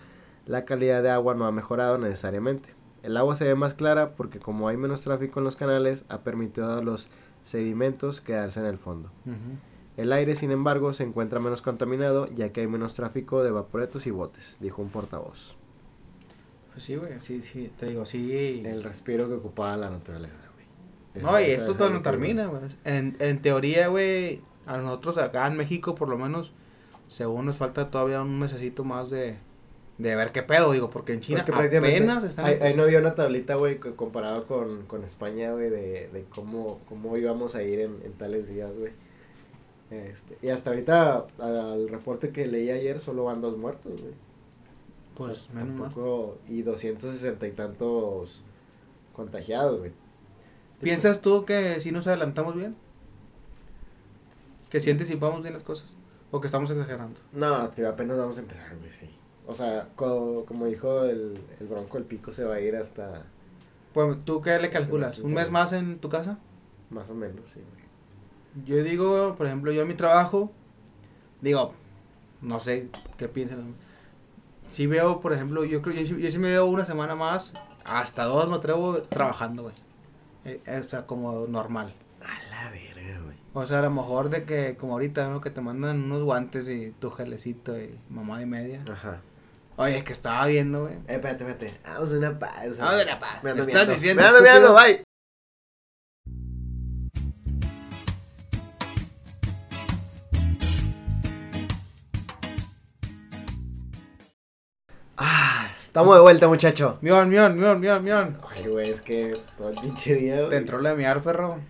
la calidad de agua no ha mejorado necesariamente. El agua se ve más clara porque como hay menos tráfico en los canales, ha permitido a los sedimentos quedarse en el fondo. El aire, sin embargo, se encuentra menos contaminado ya que hay menos tráfico de vaporetos y botes, dijo un portavoz. Pues sí, güey, sí, sí, te digo, sí. El respiro que ocupaba la naturaleza, güey. No, y esto es todavía no termina, güey. En, en teoría, güey, a nosotros acá en México, por lo menos, según nos falta todavía un mesecito más de, de ver qué pedo, digo, porque en China Pues que prácticamente apenas están... ahí, ahí no había una tablita, güey, co- comparado con, con España, güey, de, de cómo, cómo íbamos a ir en, en tales días, güey. Este, y hasta ahorita, al reporte que leí ayer, solo van dos muertos, güey. O Pues, sea, menos mal. tampoco- Y 260 y tantos contagiados, güey. ¿Piensas tú que sí nos adelantamos bien? ¿Que sí anticipamos bien las cosas? ¿O que estamos exagerando? No, que apenas vamos a empezar, güey, sí. O sea, co- como dijo el, el bronco, el pico se va a ir hasta Pues, ¿tú qué le calculas? ¿Un mes más en tu casa? más o menos, sí, güey. Yo digo, por ejemplo, yo en mi trabajo, digo, no sé qué piensan. Si veo, por ejemplo, yo creo, yo, sí- yo sí me veo una semana más, hasta dos me atrevo trabajando, güey. Eh, eh, o sea, como normal. A la verga, güey. O sea, a lo mejor de que, como ahorita, ¿no? Que te mandan unos guantes y tu gelecito y mamá y media. Ajá. Oye, que estaba viendo, güey. Eh, espérate, espérate. Vamos a una pausa. Vamos a una pausa. Me ando Estás diciendo, Me ando miando, bye. Ah, estamos de vuelta, muchacho. Mion, mion, mion, mion, mion. Ay, güey, es que todo el pinche día, Te güey. entró la miar, perro.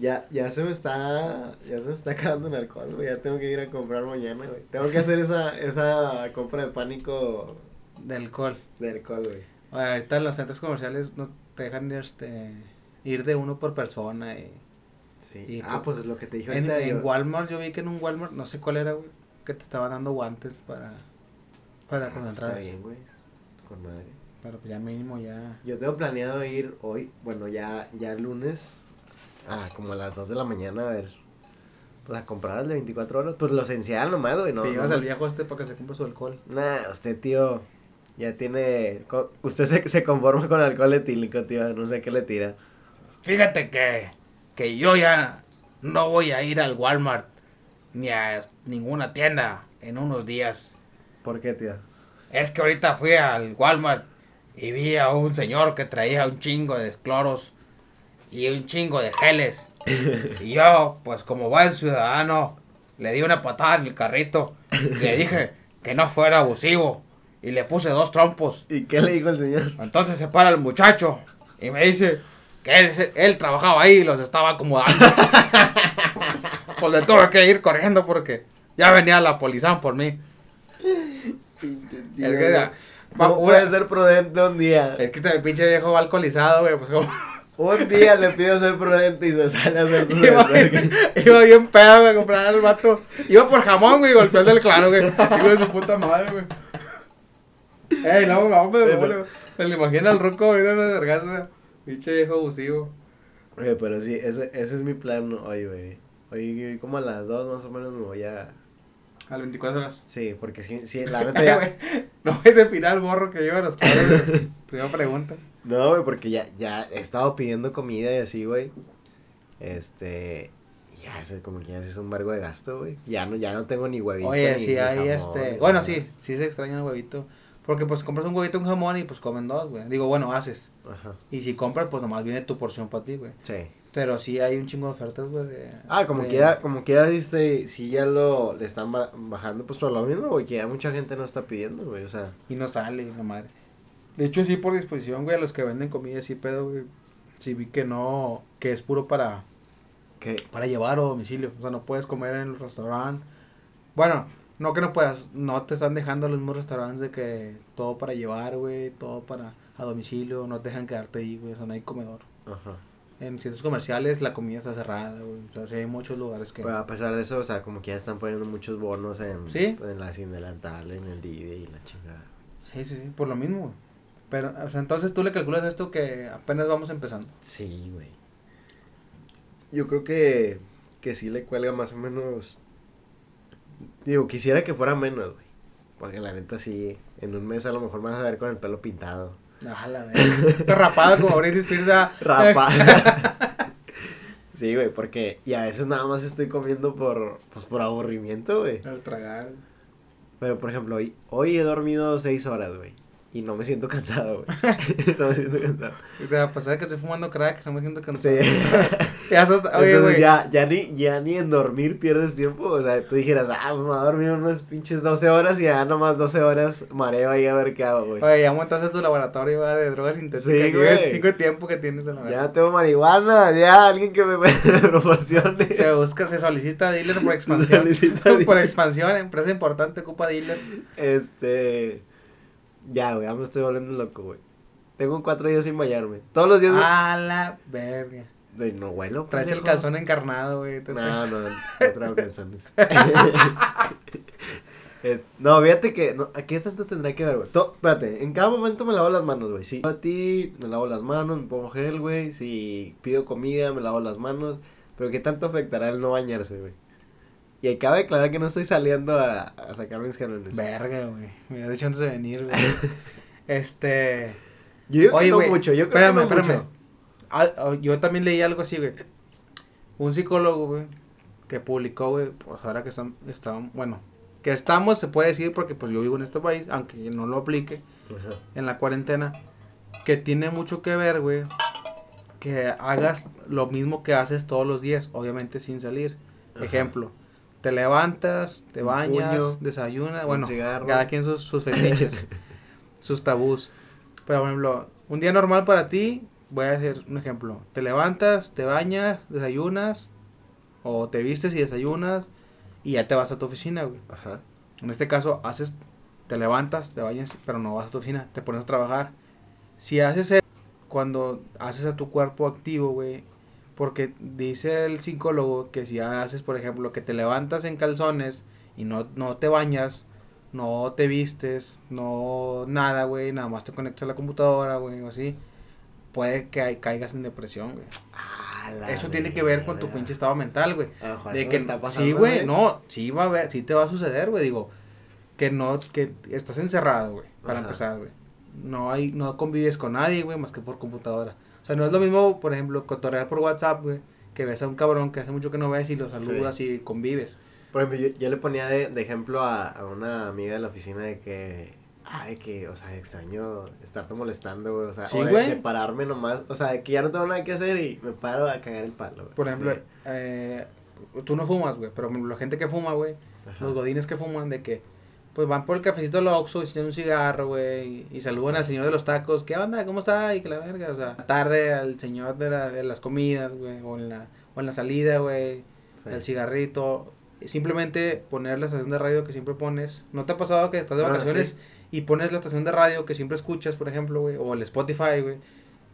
Ya, ya se me está, ya se me está acabando el alcohol, güey. Ya tengo que ir a comprar mañana, güey. Tengo que hacer esa, esa compra de pánico De alcohol. de alcohol, güey. Oye, ahorita en los centros comerciales no te dejan este, ir de uno por persona. Y, Sí. Y ah, pues es lo que te dije en, ahorita. en yo- Walmart, yo vi que en un Walmart, no sé cuál era, güey, que te estaban dando guantes para, para Ah, cuando pues está bien, güey. Con madre. Pero pues ya mínimo ya. Yo tengo planeado ir hoy, bueno, ya, ya el lunes, ah, como a las 2 de la mañana, a ver, pues a comprar el de 24 horas, pues lo esencial nomás, güey, no. Te llevas no, al viejo este para que se compre su alcohol. Nah, usted, tío, ya tiene, usted se, se conforma con alcohol etílico, tío, no sé qué le tira. Fíjate que, que yo ya no voy a ir al Walmart ni a ninguna tienda en unos días. ¿Por qué, tío? Es que ahorita fui al Walmart y vi a un señor que traía un chingo de cloros y un chingo de geles. Y yo, pues como buen ciudadano, le di una patada en el carrito y le dije que no fuera abusivo y le puse dos trompos. ¿Y qué le dijo el señor? Entonces se para el muchacho y me dice que él, trabajaba ahí y los estaba acomodando. pues le tuve que ir corriendo porque ya venía la policía por mí. Es que, no puede ser prudente un día. Es que este pinche viejo va alcoholizado, güey. Pues como. Un día le pido ser prudente y se sale a hacer su iba, desvergue. iba bien pedo, güey, a comprar el vato. Iba por jamón, güey, golpeando el claro, güey. Hijo de su puta madre, güey. Ey, no, no, me, Pero- me, me lo imagino al roco ahorita en la vergaza. Pinche viejo abusivo. Oye, pero sí, ese, ese es mi plan hoy, güey. Hoy como a las 2 más o menos me voy a... A las 24 horas. Sí, porque sí, sí la neta ya... Güey, no ves el final borro que lleva los cuadros. güey. Primera pregunta. No, güey, porque ya, ya he estado pidiendo comida y así, güey. Este... Ya, es como que ya se es un vergo de gasto, güey. Ya no, ya no tengo ni huevito Oye, ni- sí ni hay jamón, este. Bueno, sí, sí se extraña el huevito. Porque pues compras un huevito, un jamón y pues comen dos, güey. Digo, bueno, haces. Ajá, Y si compras, pues nomás viene tu porción para ti, güey. sí. Pero sí hay un chingo de ofertas, güey. de- Ah, como de- que ya, como que ya, este, sí ya lo, le están ba- bajando, pues por lo mismo, güey, que ya mucha gente no está pidiendo, güey, o sea... Y no sale, la madre. De hecho, sí, por disposición, güey, a los que venden comida, sí, pedo, güey. Sí vi que no, que es puro para, Que, para llevar o domicilio. O sea, no puedes comer en el restaurante. Bueno, no que no puedas, no te están dejando los mismos restaurantes de que todo para llevar, güey, todo para a domicilio, no te dejan quedarte ahí, güey, o sea, no hay comedor. ajá. En centros comerciales la comida está cerrada, güey. O sea, sí hay muchos lugares que... Pero a pesar de eso, o sea, como que ya están poniendo muchos bonos en, ¿Sí? en la sin delantal, en el Didi y la chingada. Sí, sí, sí, por lo mismo, güey. Pero, o sea, entonces tú le calculas esto que apenas vamos empezando. Sí, güey. Yo creo que, que sí le cuelga más o menos... Digo, quisiera que fuera menos, güey. Porque la neta sí, en un mes a lo mejor me vas a ver con el pelo pintado. Ah, la verga. Rapado como Britney Spears. ah. Rapa. sí, güey, porque... Y a veces nada más estoy comiendo por, pues, por aburrimiento, güey. Al tragar. Pero, por ejemplo, hoy, hoy he dormido seis horas, güey. Y no me siento cansado, güey. no me siento cansado. O sea, a pesar de que estoy fumando crack, no me siento cansado. Sí. Ya estás, oye, Entonces güey. ya, ya, ni, ya ni en dormir pierdes tiempo. O sea, tú dijeras, ah, me voy a dormir unas pinches 12 horas y ya nomás 12 horas mareo ahí a ver qué hago, güey. Oye, ya montaste tu laboratorio de drogas sintéticas. Sí, güey. Cinco tiempo que tienes a la verga. Ya tengo marihuana, ya alguien que me, proporcione. Se busca, se solicita dealer por expansión. solicita por expansión, empresa importante ocupa dealer. Este. Ya, güey, ya me estoy volviendo loco, güey. Tengo cuatro días sin bañarme. Todos los días. A la verga. Güey, no huelo. Traes el pendejo. calzón encarnado, güey. te- No, no, no traigo calzones. Es- no, fíjate que. No, ¿A qué tanto tendrá que ver, güey? To- espérate, en cada momento me lavo las manos, güey. Si yo a ti, me lavo las manos, me pongo gel, güey. Si pido comida, me lavo las manos. Pero ¿qué tanto afectará el no bañarse, güey? Y acaba de aclarar que no estoy saliendo a, a sacar mis jalones. Verga, güey. Me había dicho antes de venir, güey. este. Yo digo Oye, que no güey, mucho, yo creo espérame, que no espérame. mucho. Ah, ah, yo también leí algo así, güey. Un psicólogo, güey, que publicó, güey, pues ahora que están, están, bueno, que estamos, se puede decir, porque pues yo vivo en este país, aunque no lo aplique, Ajá. en la cuarentena, que tiene mucho que ver, güey, que hagas lo mismo que haces todos los días, obviamente sin salir. Ajá. Ejemplo, te levantas, te bañas, puño, desayunas, un bueno, cigarro. cada quien sus, sus fetiches, sus tabús. Pero, por ejemplo, un día normal para ti, voy a hacer un ejemplo. Te levantas, te bañas, desayunas, o te vistes y desayunas, y ya te vas a tu oficina, güey. Ajá. En este caso, haces, te levantas, te bañas, pero no vas a tu oficina, te pones a trabajar. Si haces eso, cuando haces a tu cuerpo activo, güey, porque dice el psicólogo que si haces, por ejemplo, que te levantas en calzones y no, no te bañas, no te vistes, no nada, güey, nada más te conectas a la computadora, güey, o así, puede que hay- caigas en depresión, güey. Ah, Eso tiene que ver con tu pinche estado mental, güey. De que me está pasando, sí, güey, no, sí va a ver, sí te va a suceder, güey, digo, que no que estás encerrado, güey, para Ajá. empezar, güey. No hay no convives con nadie, güey, más que por computadora. O sea, no es lo mismo, por ejemplo, cotorrear por WhatsApp, güey, que ves a un cabrón que hace mucho que no ves y lo saludas y convives. Por ejemplo, yo, yo le ponía de, de ejemplo a, a una amiga de la oficina de que, ay, que, o sea, extraño estarte molestando, güey, o sea, Sí, o de, pararme nomás, o sea, de que ya no tengo nada que hacer y me paro a cagar el palo, güey. Por ejemplo, Sí. eh, tú no fumas, güey, pero la gente que fuma, güey, los godines que fuman, de que, pues van por el cafecito del Oxxo y se un cigarro, güey, y, y saludan Sí. al señor de los tacos, ¿qué onda? ¿Cómo está? Y que la verga, o sea, tarde al señor de, la- de las comidas, güey, o en la, o en la salida, güey, Sí. el cigarrito. Simplemente poner la estación de radio que siempre pones. ¿No te ha pasado que estás de Ah, vacaciones sí. y pones la estación de radio que siempre escuchas, por ejemplo, güey, o el Spotify, güey?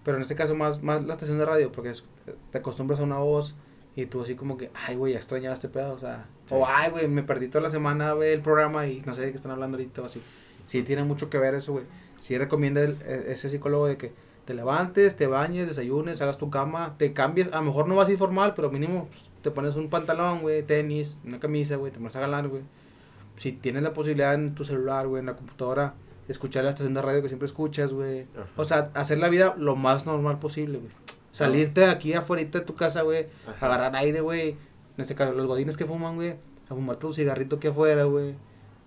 Pero en este caso más, más la estación de radio, porque es- te acostumbras a una voz y tú así como que, ay, güey, ya extrañaba este pedo, o sea, Sí. o ay, güey, me perdí toda la semana ver el programa y no sé de qué están hablando ahorita o así. Sí, tiene mucho que ver eso, güey. Sí recomienda el- e- ese psicólogo de que te levantes, te bañes, desayunes, hagas tu cama, te cambies, a lo mejor no vas a ir formal, pero mínimo pues, te pones un pantalón, güey, tenis, una camisa, güey, te pones a ganar, güey. Si tienes la posibilidad en tu celular, güey, en la computadora, escuchar la estación de radio que siempre escuchas, güey. O sea, hacer la vida lo más normal posible, güey. Salirte aquí afuera de tu casa, güey, agarrar aire, güey. En este caso, los godines que fuman, güey, a fumar tu cigarrito aquí afuera, güey.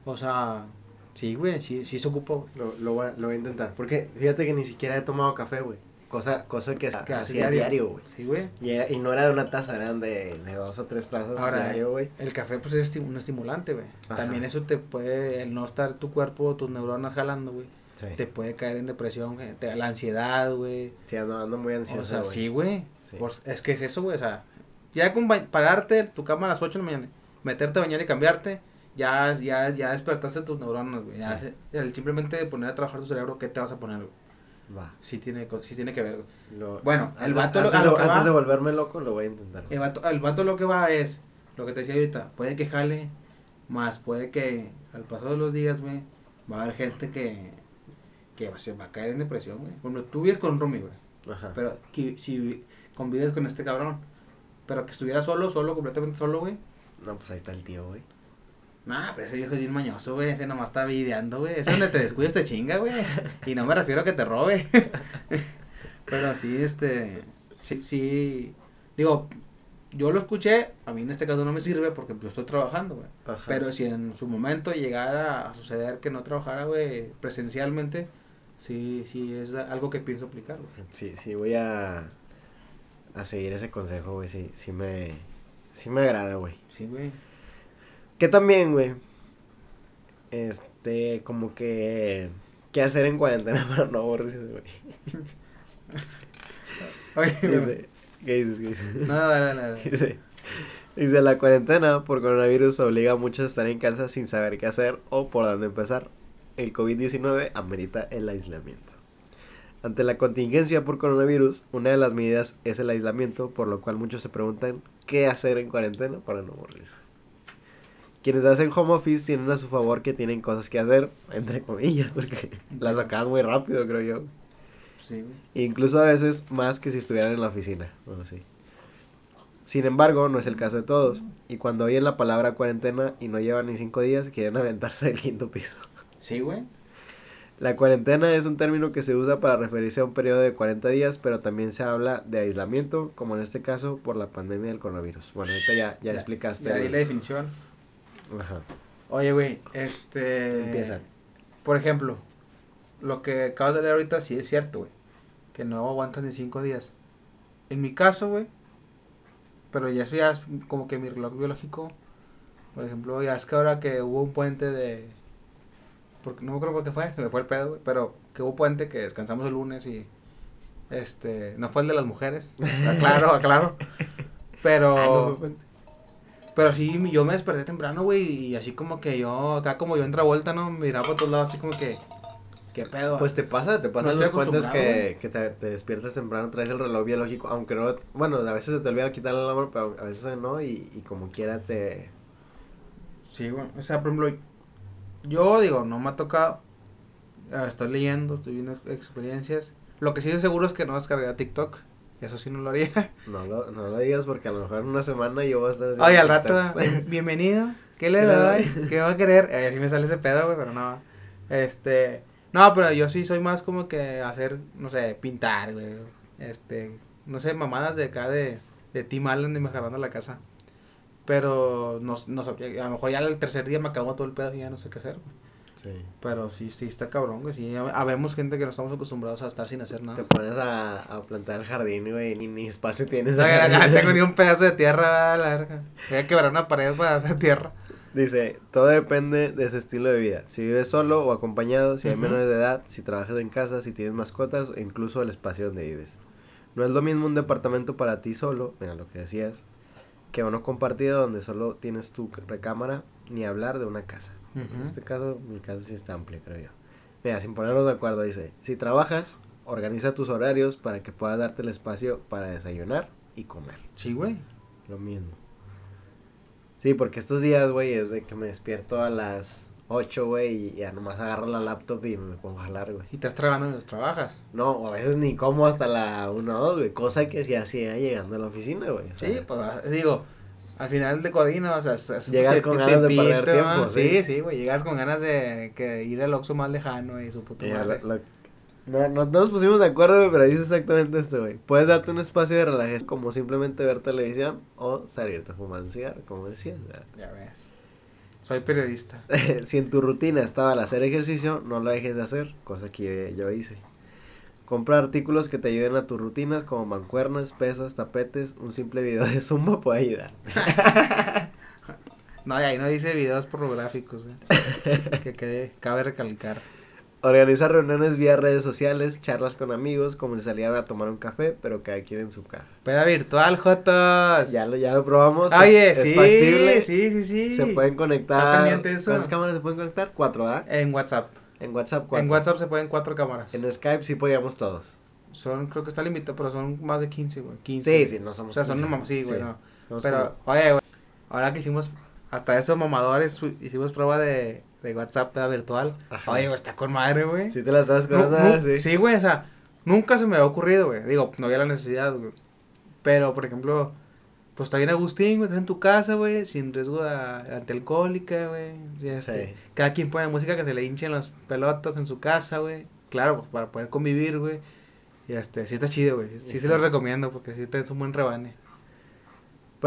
O sea, sí, güey, sí, sí se ocupa, güey. Lo, lo, voy a, lo voy a intentar, porque fíjate que ni siquiera he tomado café, güey. Cosa, cosa que, Que hacía diario, güey. Sí, güey. Y, era- y no era de una taza, eran de, de dos o tres tazas Ahora, diario, güey. El café, pues, es un estimulante, güey. También eso te puede, el no estar tu cuerpo, tus neuronas jalando, güey, Sí. te puede caer en depresión, güey. Te- la ansiedad, güey. Sí, ando, ando muy ansioso, O sea, güey. sí, güey. Sí. Es que es eso, güey. O sea, ya con pararte tu cama a las 8 de la mañana, meterte a bañar y cambiarte, ya, ya, ya despertaste tus neuronas, güey. Ya Sí. se- el simplemente poner a trabajar tu cerebro, ¿qué te vas a poner, güey? Va. Sí tiene, sí tiene que ver, güey. Lo- Bueno, el antes, vato lo- antes de, lo que antes va- de volverme loco, lo voy a intentar. El vato, el vato lo que va es, lo que te decía ahorita, puede que jale, más puede que al paso de los días, güey, va a haber gente que, que va- se va a caer en depresión, güey. Ejemplo, tú vives con Rumi, güey. Ajá. Pero que, si convives con este cabrón, pero que estuviera solo, solo, completamente solo, güey. No, pues ahí está el tío, güey. Nah, pero ese viejo es bien mañoso, güey. Ese nomás está videando, güey. Es donde te descuidas, te chinga, güey. Y no me refiero a que te robe. pero sí, este. Sí, sí. Digo, yo lo escuché. A mí en este caso no me sirve porque yo estoy trabajando, güey. Pero si en su momento llegara a suceder que no trabajara, güey, presencialmente, sí, sí es algo que pienso aplicar, güey. Sí, sí, voy a, a seguir ese consejo, güey. Sí, sí me, sí me agrada, güey. Sí, güey. Que también, güey. Este, como que. ¿Qué hacer en cuarentena para no aburrirse, güey? Oye. Dice, ¿Qué dices? ¿Qué dices? Dale, dale. Dice, dice, la cuarentena por coronavirus obliga a muchos a estar en casa sin saber qué hacer o por dónde empezar. El COVID-19 amerita el aislamiento. Ante la contingencia por coronavirus, una de las medidas es el aislamiento, por lo cual muchos se preguntan qué hacer en cuarentena para no morirse. Quienes hacen home office tienen a su favor que tienen cosas que hacer, entre comillas, porque las acaban muy rápido, creo yo. Sí. Incluso a veces más que si estuvieran en la oficina. Bueno, sí. Sin embargo, no es el caso de todos. Y cuando oyen la palabra cuarentena y no llevan ni cinco días, quieren aventarse del quinto piso. Sí, güey. La cuarentena es un término que se usa para referirse a un periodo de 40 días, pero también se habla de aislamiento, como en este caso por la pandemia del coronavirus. Bueno, ahorita ya, ya, explicaste. Ya di la definición. Ajá. Oye, güey, este... Empieza. Por ejemplo, lo que acabas de leer ahorita sí es cierto, güey. Que no aguantas ni cinco días. En mi caso, güey, pero ya eso ya es como que mi reloj biológico. Por ejemplo, ya es que ahora que hubo un puente de... Porque, no me acuerdo por qué fue, se me fue el pedo, güey. Pero que hubo puente que descansamos el lunes y... Este, no fue el de las mujeres. Aclaro, aclaro. Pero... Ah, no, no, no. Pero sí, yo me desperté temprano, güey, y así como que yo, acá como yo entra vuelta, ¿no? Miraba por todos lados así como que, ¿qué pedo? Pues te pasa, te pasan estoy los puentes acostumbrado, que, que te, te despiertas temprano, traes el reloj biológico, aunque no, bueno, a veces se te olvida quitar el alarma, pero a veces no, y, y como quiera te... Sí, güey, o sea, por ejemplo, yo digo, no me ha tocado. Eh, Estoy leyendo, estoy viendo experiencias. Lo que sí es seguro es que no descargué TikTok. Eso sí no lo haría. No lo, no lo digas porque a lo mejor en una semana yo voy a estar Oye, al rato, bienvenido. ¿Qué le ¿Qué le doy? ¿Qué va a querer? Eh, así me sale ese pedo, güey, pero no. Este. No, pero yo sí soy más como que hacer, no sé, pintar, güey. Este. No sé, mamadas de acá de, de Tim Allen y mejorando la casa. Pero no, no, a lo mejor ya el tercer día me acabó todo el pedo y ya no sé qué hacer, güey. Sí. Pero sí, sí está cabrón, güey. Sí, habemos gente que no estamos acostumbrados a estar sin hacer nada. Te pones a, a plantar el jardín, güey, ni, ni espacio tienes. No tengo ni un pedazo de tierra, a la verga. Voy a quebrar una pared para hacer tierra. Dice, todo depende de su estilo de vida. Si vives solo o acompañado, si hay menores de edad, si trabajas en casa, si tienes mascotas o incluso el espacio donde vives. No es lo mismo un departamento para ti solo, mira lo que decías, que uno compartido donde solo tienes tu recámara, ni hablar de una casa. En este caso, mi casa sí está amplia, creo yo. Mira, sin ponernos de acuerdo, dice, si trabajas, organiza tus horarios para que puedas darte el espacio para desayunar y comer. Sí, güey. Lo mismo. Sí, porque estos días, güey, es de que me despierto a las 8, güey, y ya nomás agarro la laptop y me pongo a jalar, güey. Y estás trabajando mientras trabajas. No, o a veces ni como hasta la 1 o 2, güey, cosa que sí hacía llegando a la oficina, güey. sea, Sí, pues ah, digo, al final de Codino, o sea, Llegas te- con te- ganas te de perder tiempo, sí. Sí, sí, güey, llegas con ganas de que ir al Oxxo más lejano y su madre. lo- lo- no, no nos pusimos de acuerdo, pero dice exactamente esto, güey. Puedes darte un espacio de relajación como simplemente ver televisión o salirte a fumar un cigarro, como decías. Ya ves. Soy periodista. si en tu rutina estaba el hacer ejercicio, no lo dejes de hacer, cosa que yo, hice. Compra artículos que te ayuden a tus rutinas como mancuernas, pesas, tapetes, un simple video de zumba puede ayudar. No, y ahí no dice videos pornográficos, eh. que quede, cabe recalcar. Organiza reuniones vía redes sociales, charlas con amigos, como si salieran a tomar un café, pero cada quien en su casa. Peda virtual, Jotos. Ya lo, ya lo probamos. Oye, es, es sí, factible. sí, sí, sí. Se pueden conectar. ¿Cuántas cámaras se pueden conectar? Cuatro, ¿verdad? En WhatsApp. En WhatsApp, cuatro. En WhatsApp se pueden cuatro cámaras. En Skype sí podíamos todos. Son, creo que está limitado, pero son más de 15, güey. 15. Sí, sí, no O somos sea, son 15. mamá, sí, güey, no. Pero, oye, güey, ahora que hicimos, hasta esos mamadores, hicimos prueba de, de WhatsApp virtual. Ajá. Oye, güey, está con madre, güey. Si te la sí. sí, güey, o sea, nunca se me había ocurrido, güey. Digo, no había la necesidad, güey. Pero, por ejemplo, pues está bien Agustín, güey, estás en tu casa, güey, sin riesgo de antialcohólica, güey. Sí, este, Sí. Cada quien pone música que se le hinchen las pelotas en su casa, güey. Claro, pues para poder convivir, güey. Y este, sí está chido, güey. Sí, sí se lo recomiendo porque sí te es un buen rebane.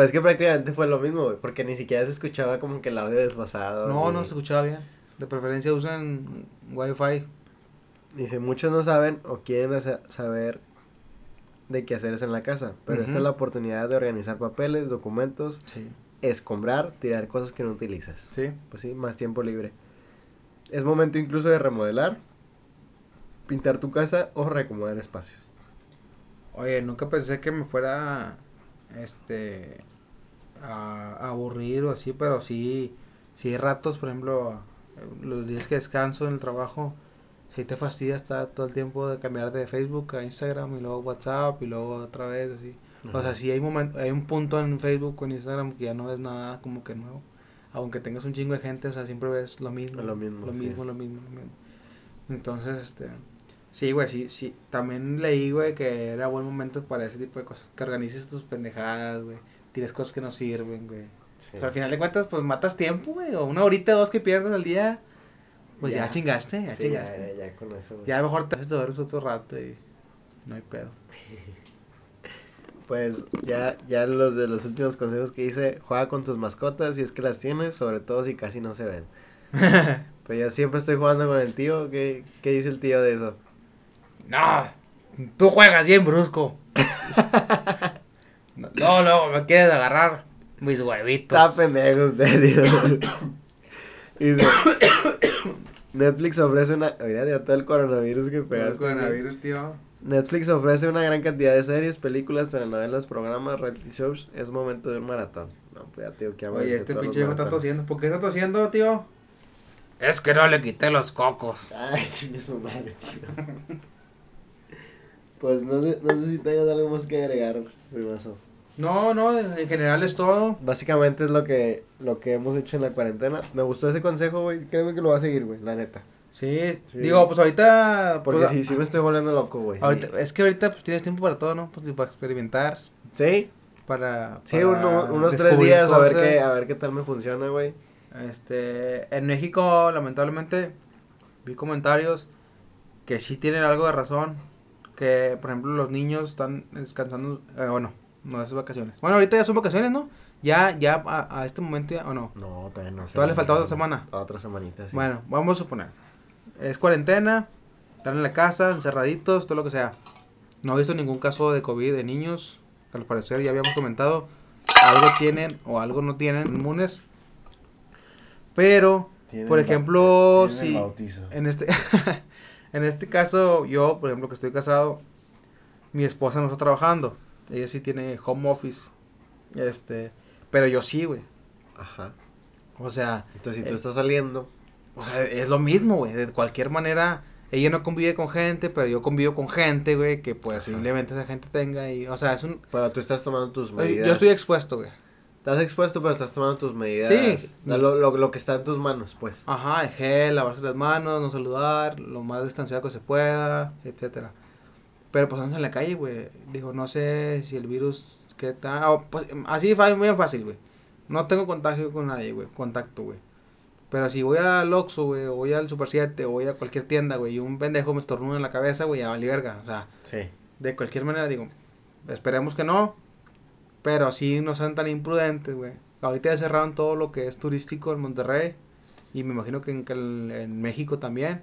Pues es que prácticamente fue lo mismo, güey, porque ni siquiera se escuchaba como que el audio desfasado. No, no se escuchaba bien. De preferencia usan Wi-Fi. Dice, muchos no saben o quieren saber de qué hacer en la casa, pero esta es la oportunidad de organizar papeles, documentos, Sí. escombrar, tirar cosas que no utilizas. Sí. Pues sí, más tiempo libre. Es momento incluso de remodelar, pintar tu casa o reacomodar espacios. Oye, nunca pensé que me fuera este a, a aburrir o así, pero sí, sí hay ratos, por ejemplo, los días que descanso en el trabajo, sí te fastidia estar todo el tiempo de cambiar de Facebook a Instagram y luego WhatsApp y luego otra vez así. O sea, sí hay momento, hay un punto en Facebook o en Instagram que ya no ves nada como que nuevo. Aunque tengas un chingo de gente, o sea, siempre ves lo mismo. Lo mismo, Lo sí. mismo, lo mismo, lo mismo. Entonces, este... Sí, güey, sí, sí. También leí, güey, que era buen momento para ese tipo de cosas. Que organices tus pendejadas, güey. Tires cosas que no sirven, güey. Sí. Pero al final de cuentas, pues matas tiempo, güey. O una horita, dos que pierdes al día. Pues ya, Ya. chingaste, ya Sí, chingaste. ya, ya con eso. güey. Ya mejor te haces duermes otro rato y no hay pedo. Pues ya, ya los de los últimos consejos que hice, juega con tus mascotas si es que las tienes, sobre todo si casi no se ven. Pero yo siempre estoy jugando con el tío, ¿qué, qué dice el tío de eso? No, tú juegas bien brusco. no, no, no, me quieres agarrar mis huevitos. Está pendejo usted, tío. Dice, Netflix ofrece una... Mira, ya todo el coronavirus que El pegaste. güey. coronavirus, tío. Netflix ofrece una gran cantidad de series, películas, telenovelas, programas, reality shows. Es momento de un maratón. No, pues ya, tío, que Oye, este pinche hijo está tosiendo. ¿Por qué está tosiendo, tío? Es que no le quité los cocos. Ay, chingue su madre, tío. Pues no sé, no sé si tengas algo más que agregar, primazo. No, no, en general es todo. Básicamente es lo que, lo que hemos hecho en la cuarentena. Me gustó ese consejo, güey. Créeme que lo va a seguir, güey, la neta. Sí, Sí. digo, pues ahorita... Porque pues, sí, sí me estoy volviendo loco, güey. Es que ahorita pues tienes tiempo para todo, ¿no? Pues para experimentar, Sí, para... sí, para uno- unos tres días a ver, qué, a ver qué tal me funciona, güey. Este, en México, lamentablemente, vi comentarios que sí tienen algo de razón. Que, por ejemplo, los niños están descansando. eh, bueno, no es vacaciones. Bueno, ahorita ya son vacaciones, ¿no? Ya, ya a, a este momento, ya, ¿o no? No, todavía no sé. Todavía le falta otra semana. Otra semanita, sí. Bueno, vamos a suponer. Es cuarentena, están en la casa, encerraditos, todo lo que sea. No he visto ningún caso de COVID de niños. que Al parecer ya habíamos comentado. Algo tienen o algo no tienen inmunes. Pero, Tienen por ejemplo, si bautizo. en este, en este caso, yo, por ejemplo, que estoy casado, mi esposa no está trabajando. Ella sí tiene home office. Este, pero yo sí, güey. Ajá. O sea, Entonces, si Eh, tú estás saliendo, o sea, es lo mismo, güey. De cualquier manera, ella no convive con gente, pero yo convivo con gente, güey, que pues Ajá. posiblemente esa gente tenga y, o sea, es un... pero tú estás tomando tus Yo medidas. estoy expuesto, güey. Estás expuesto, pero estás tomando tus medidas. Sí. Lo, lo, lo que está en tus manos, pues. Ajá, el gel, lavarse las manos, no saludar, lo más distanciado que se pueda, etcétera. Pero pues andas en la calle, güey. Digo, no sé si el virus, qué tal... o, pues, así fa- muy fácil, güey. No tengo contagio con nadie, güey. Contacto, güey. Pero si voy al Oxxo, güey, o voy al Super 7, o voy a cualquier tienda, güey, y un pendejo me estornuda en la cabeza, güey, ya vale verga. O sea, Sí. de cualquier manera, digo, esperemos que no. Pero sí no sean tan imprudentes, güey. Ahorita ya cerraron todo lo que es turístico en Monterrey. Y me imagino que en, que en- en México también.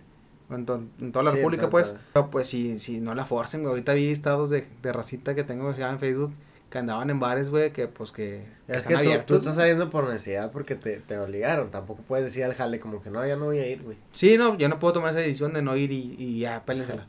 En, to- en toda la Sí, República, pues. Pero pues si, si no la forcen, güey. Ahorita vi estados de, de racita que tengo ya en Facebook. Que andaban en bares, güey, que pues que, que Es están que tú, estás saliendo por necesidad porque te, te obligaron. Tampoco puedes decir al jale como que no, ya no voy a ir, güey. Sí, no, yo no puedo tomar esa decisión de no ir y, y ya, pélensela.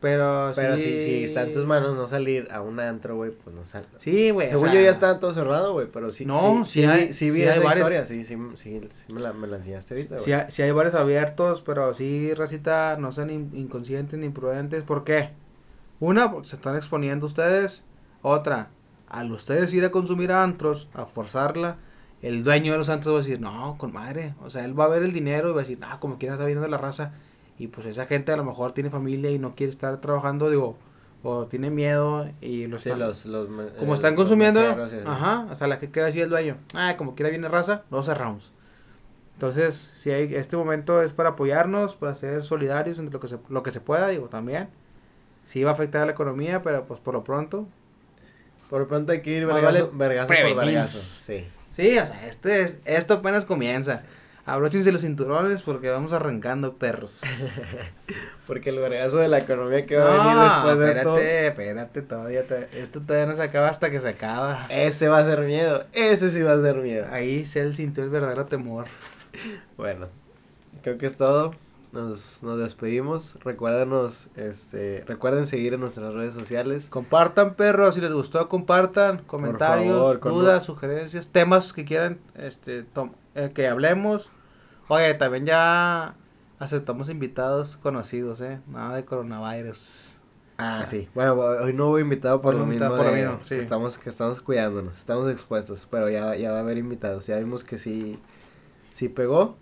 Pero, Pero sí. si, si está en tus manos no salir a un antro, güey, pues no sal. Sí, güey. o Según sea, yo ya estaba todo cerrado, güey, pero sí. No, sí, sí sí, hay- vi, sí vi sí hay esa bares. historia. Sí, sí, sí, sí me, la, me la enseñaste ahorita, güey. Sí, hay- sí hay bares abiertos, pero sí, racita, no sean in- inconscientes ni imprudentes. ¿Por qué? Una, porque se están exponiendo ustedes. Otra, al ustedes ir a consumir a antros, a forzarla, el dueño de los antros va a decir, no, con madre. O sea, él va a ver el dinero y va a decir, ah, como quiera está viendo la raza. Y pues esa gente a lo mejor tiene familia y no quiere estar trabajando, digo, o tiene miedo y los Sí, están- los, como eh, están los consumiendo, ajá, hasta la que queda así el dueño. Ah, como quiera viene raza, no cerramos. Entonces, si hay, este momento es para apoyarnos, para ser solidarios entre lo que se, lo que se pueda, digo, también. Sí va a afectar a la economía, pero pues por lo pronto. Por lo pronto hay que ir vergazo, vale vergazo por prevenir. vergazo. Sí. Sí, o sea, este es- esto apenas comienza. Abróchense los cinturones porque vamos arrancando perros. Porque el vergazo de la economía que va a venir después de esto. espérate, espérate, todavía, te- esto todavía no se acaba hasta que se acaba. Ese va a ser miedo. Ese sí va a ser miedo. Ahí se sintió el verdadero temor. Bueno, creo que es todo. Nos, nos despedimos. Recuérdenos, este, recuerden seguir en nuestras redes sociales. Compartan, perros, si les gustó, compartan. Comentarios, favor, con- dudas, sugerencias, temas que quieran este, tom- eh, que hablemos. Oye, también ya aceptamos invitados conocidos, ¿eh? Nada de coronavirus. Ah, sí. Bueno, hoy no hubo invitado por Hoy lo mismo, por de- mismo, sí. estamos que estamos cuidándonos, estamos expuestos, pero ya, ya va a haber invitados. Ya vimos que sí, sí pegó.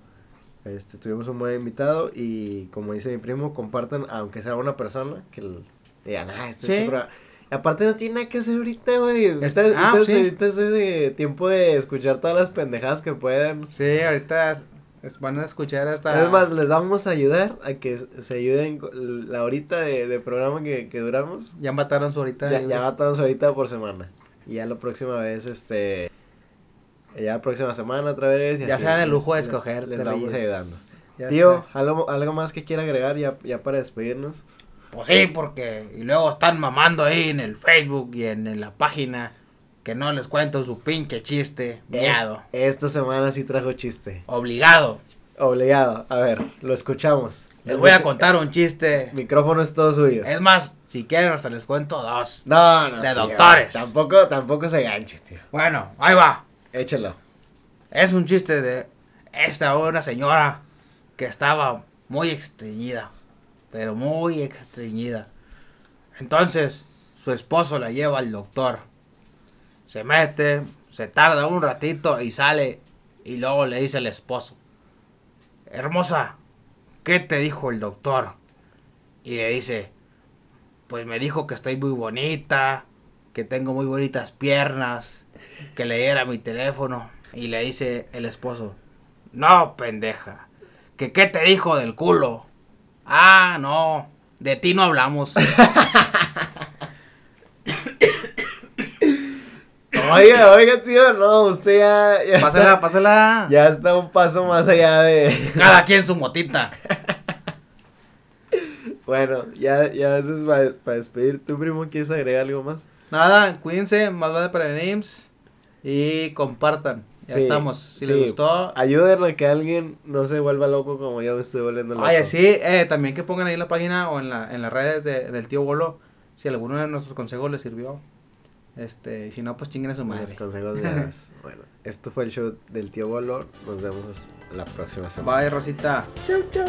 Este, tuvimos un buen invitado y como dice mi primo, compartan, aunque sea una persona, que el- digan, ah, este, Sí. este programa". Y aparte no tiene nada que hacer ahorita, güey. Es- Ustedes, ah, ustedes sí. ahorita es tiempo de escuchar todas las pendejadas que puedan. Sí, ahorita es- van a escuchar hasta... Es más, les vamos a ayudar a que se ayuden la horita de, de programa que, que duramos. Ya mataron su ahorita. Ya, ya matamos ahorita por semana. Y ya la próxima vez, este. Ya la próxima semana otra vez. y Ya así, se dan el les- lujo de les- escoger. Les, vamos ayudando. Ya Tío. ¿algo, algo más que quiera agregar ya, ya para despedirnos. Pues sí, porque... Y luego están mamando ahí en el Facebook y en, en la página que no les cuento su pinche chiste. Miado. Es- esta semana sí trajo chiste. Obligado. Obligado. A ver, lo escuchamos. Les voy a contar un chiste. El micrófono es todo suyo. Es más, si quieren hasta les cuento dos. No, no. de tío, doctores. Tampoco, tampoco se ganche, tío. Bueno, ahí va. Échalo. Es un chiste de esta una señora que estaba muy estreñida. Pero muy estreñida. Entonces, su esposo la lleva al doctor. Se mete, se tarda un ratito y sale. Y luego le dice el esposo. Hermosa, ¿qué te dijo el doctor? Y le dice, pues me dijo que estoy muy bonita, que tengo muy bonitas piernas, que le diera mi teléfono. Y le dice el esposo, no, pendeja, que qué te dijo del culo. Ah, no, de ti no hablamos. Oiga, oiga, tío, no, usted ya. ya Pásala, está- pásala. Ya está un paso más allá de. Cada quien su motita. Bueno, ya, ya eso es para despedir. ¿Tu primo quieres agregar algo más? Nada, cuídense, más vale para NIMS. Y compartan. Ya Sí, estamos. Si sí. les gustó. Ayuden a que alguien no se vuelva loco como yo me estoy volviendo loco. Ay, así, eh, también que pongan ahí en la página o en, la, en las redes de- del tío Bolo si alguno de nuestros consejos les sirvió. Este, si no, pues chinguen a su madre. Los consejos de las... Bueno, esto fue el show del tío Bolo. Nos vemos la próxima semana. Bye, Rosita. Chau, chau.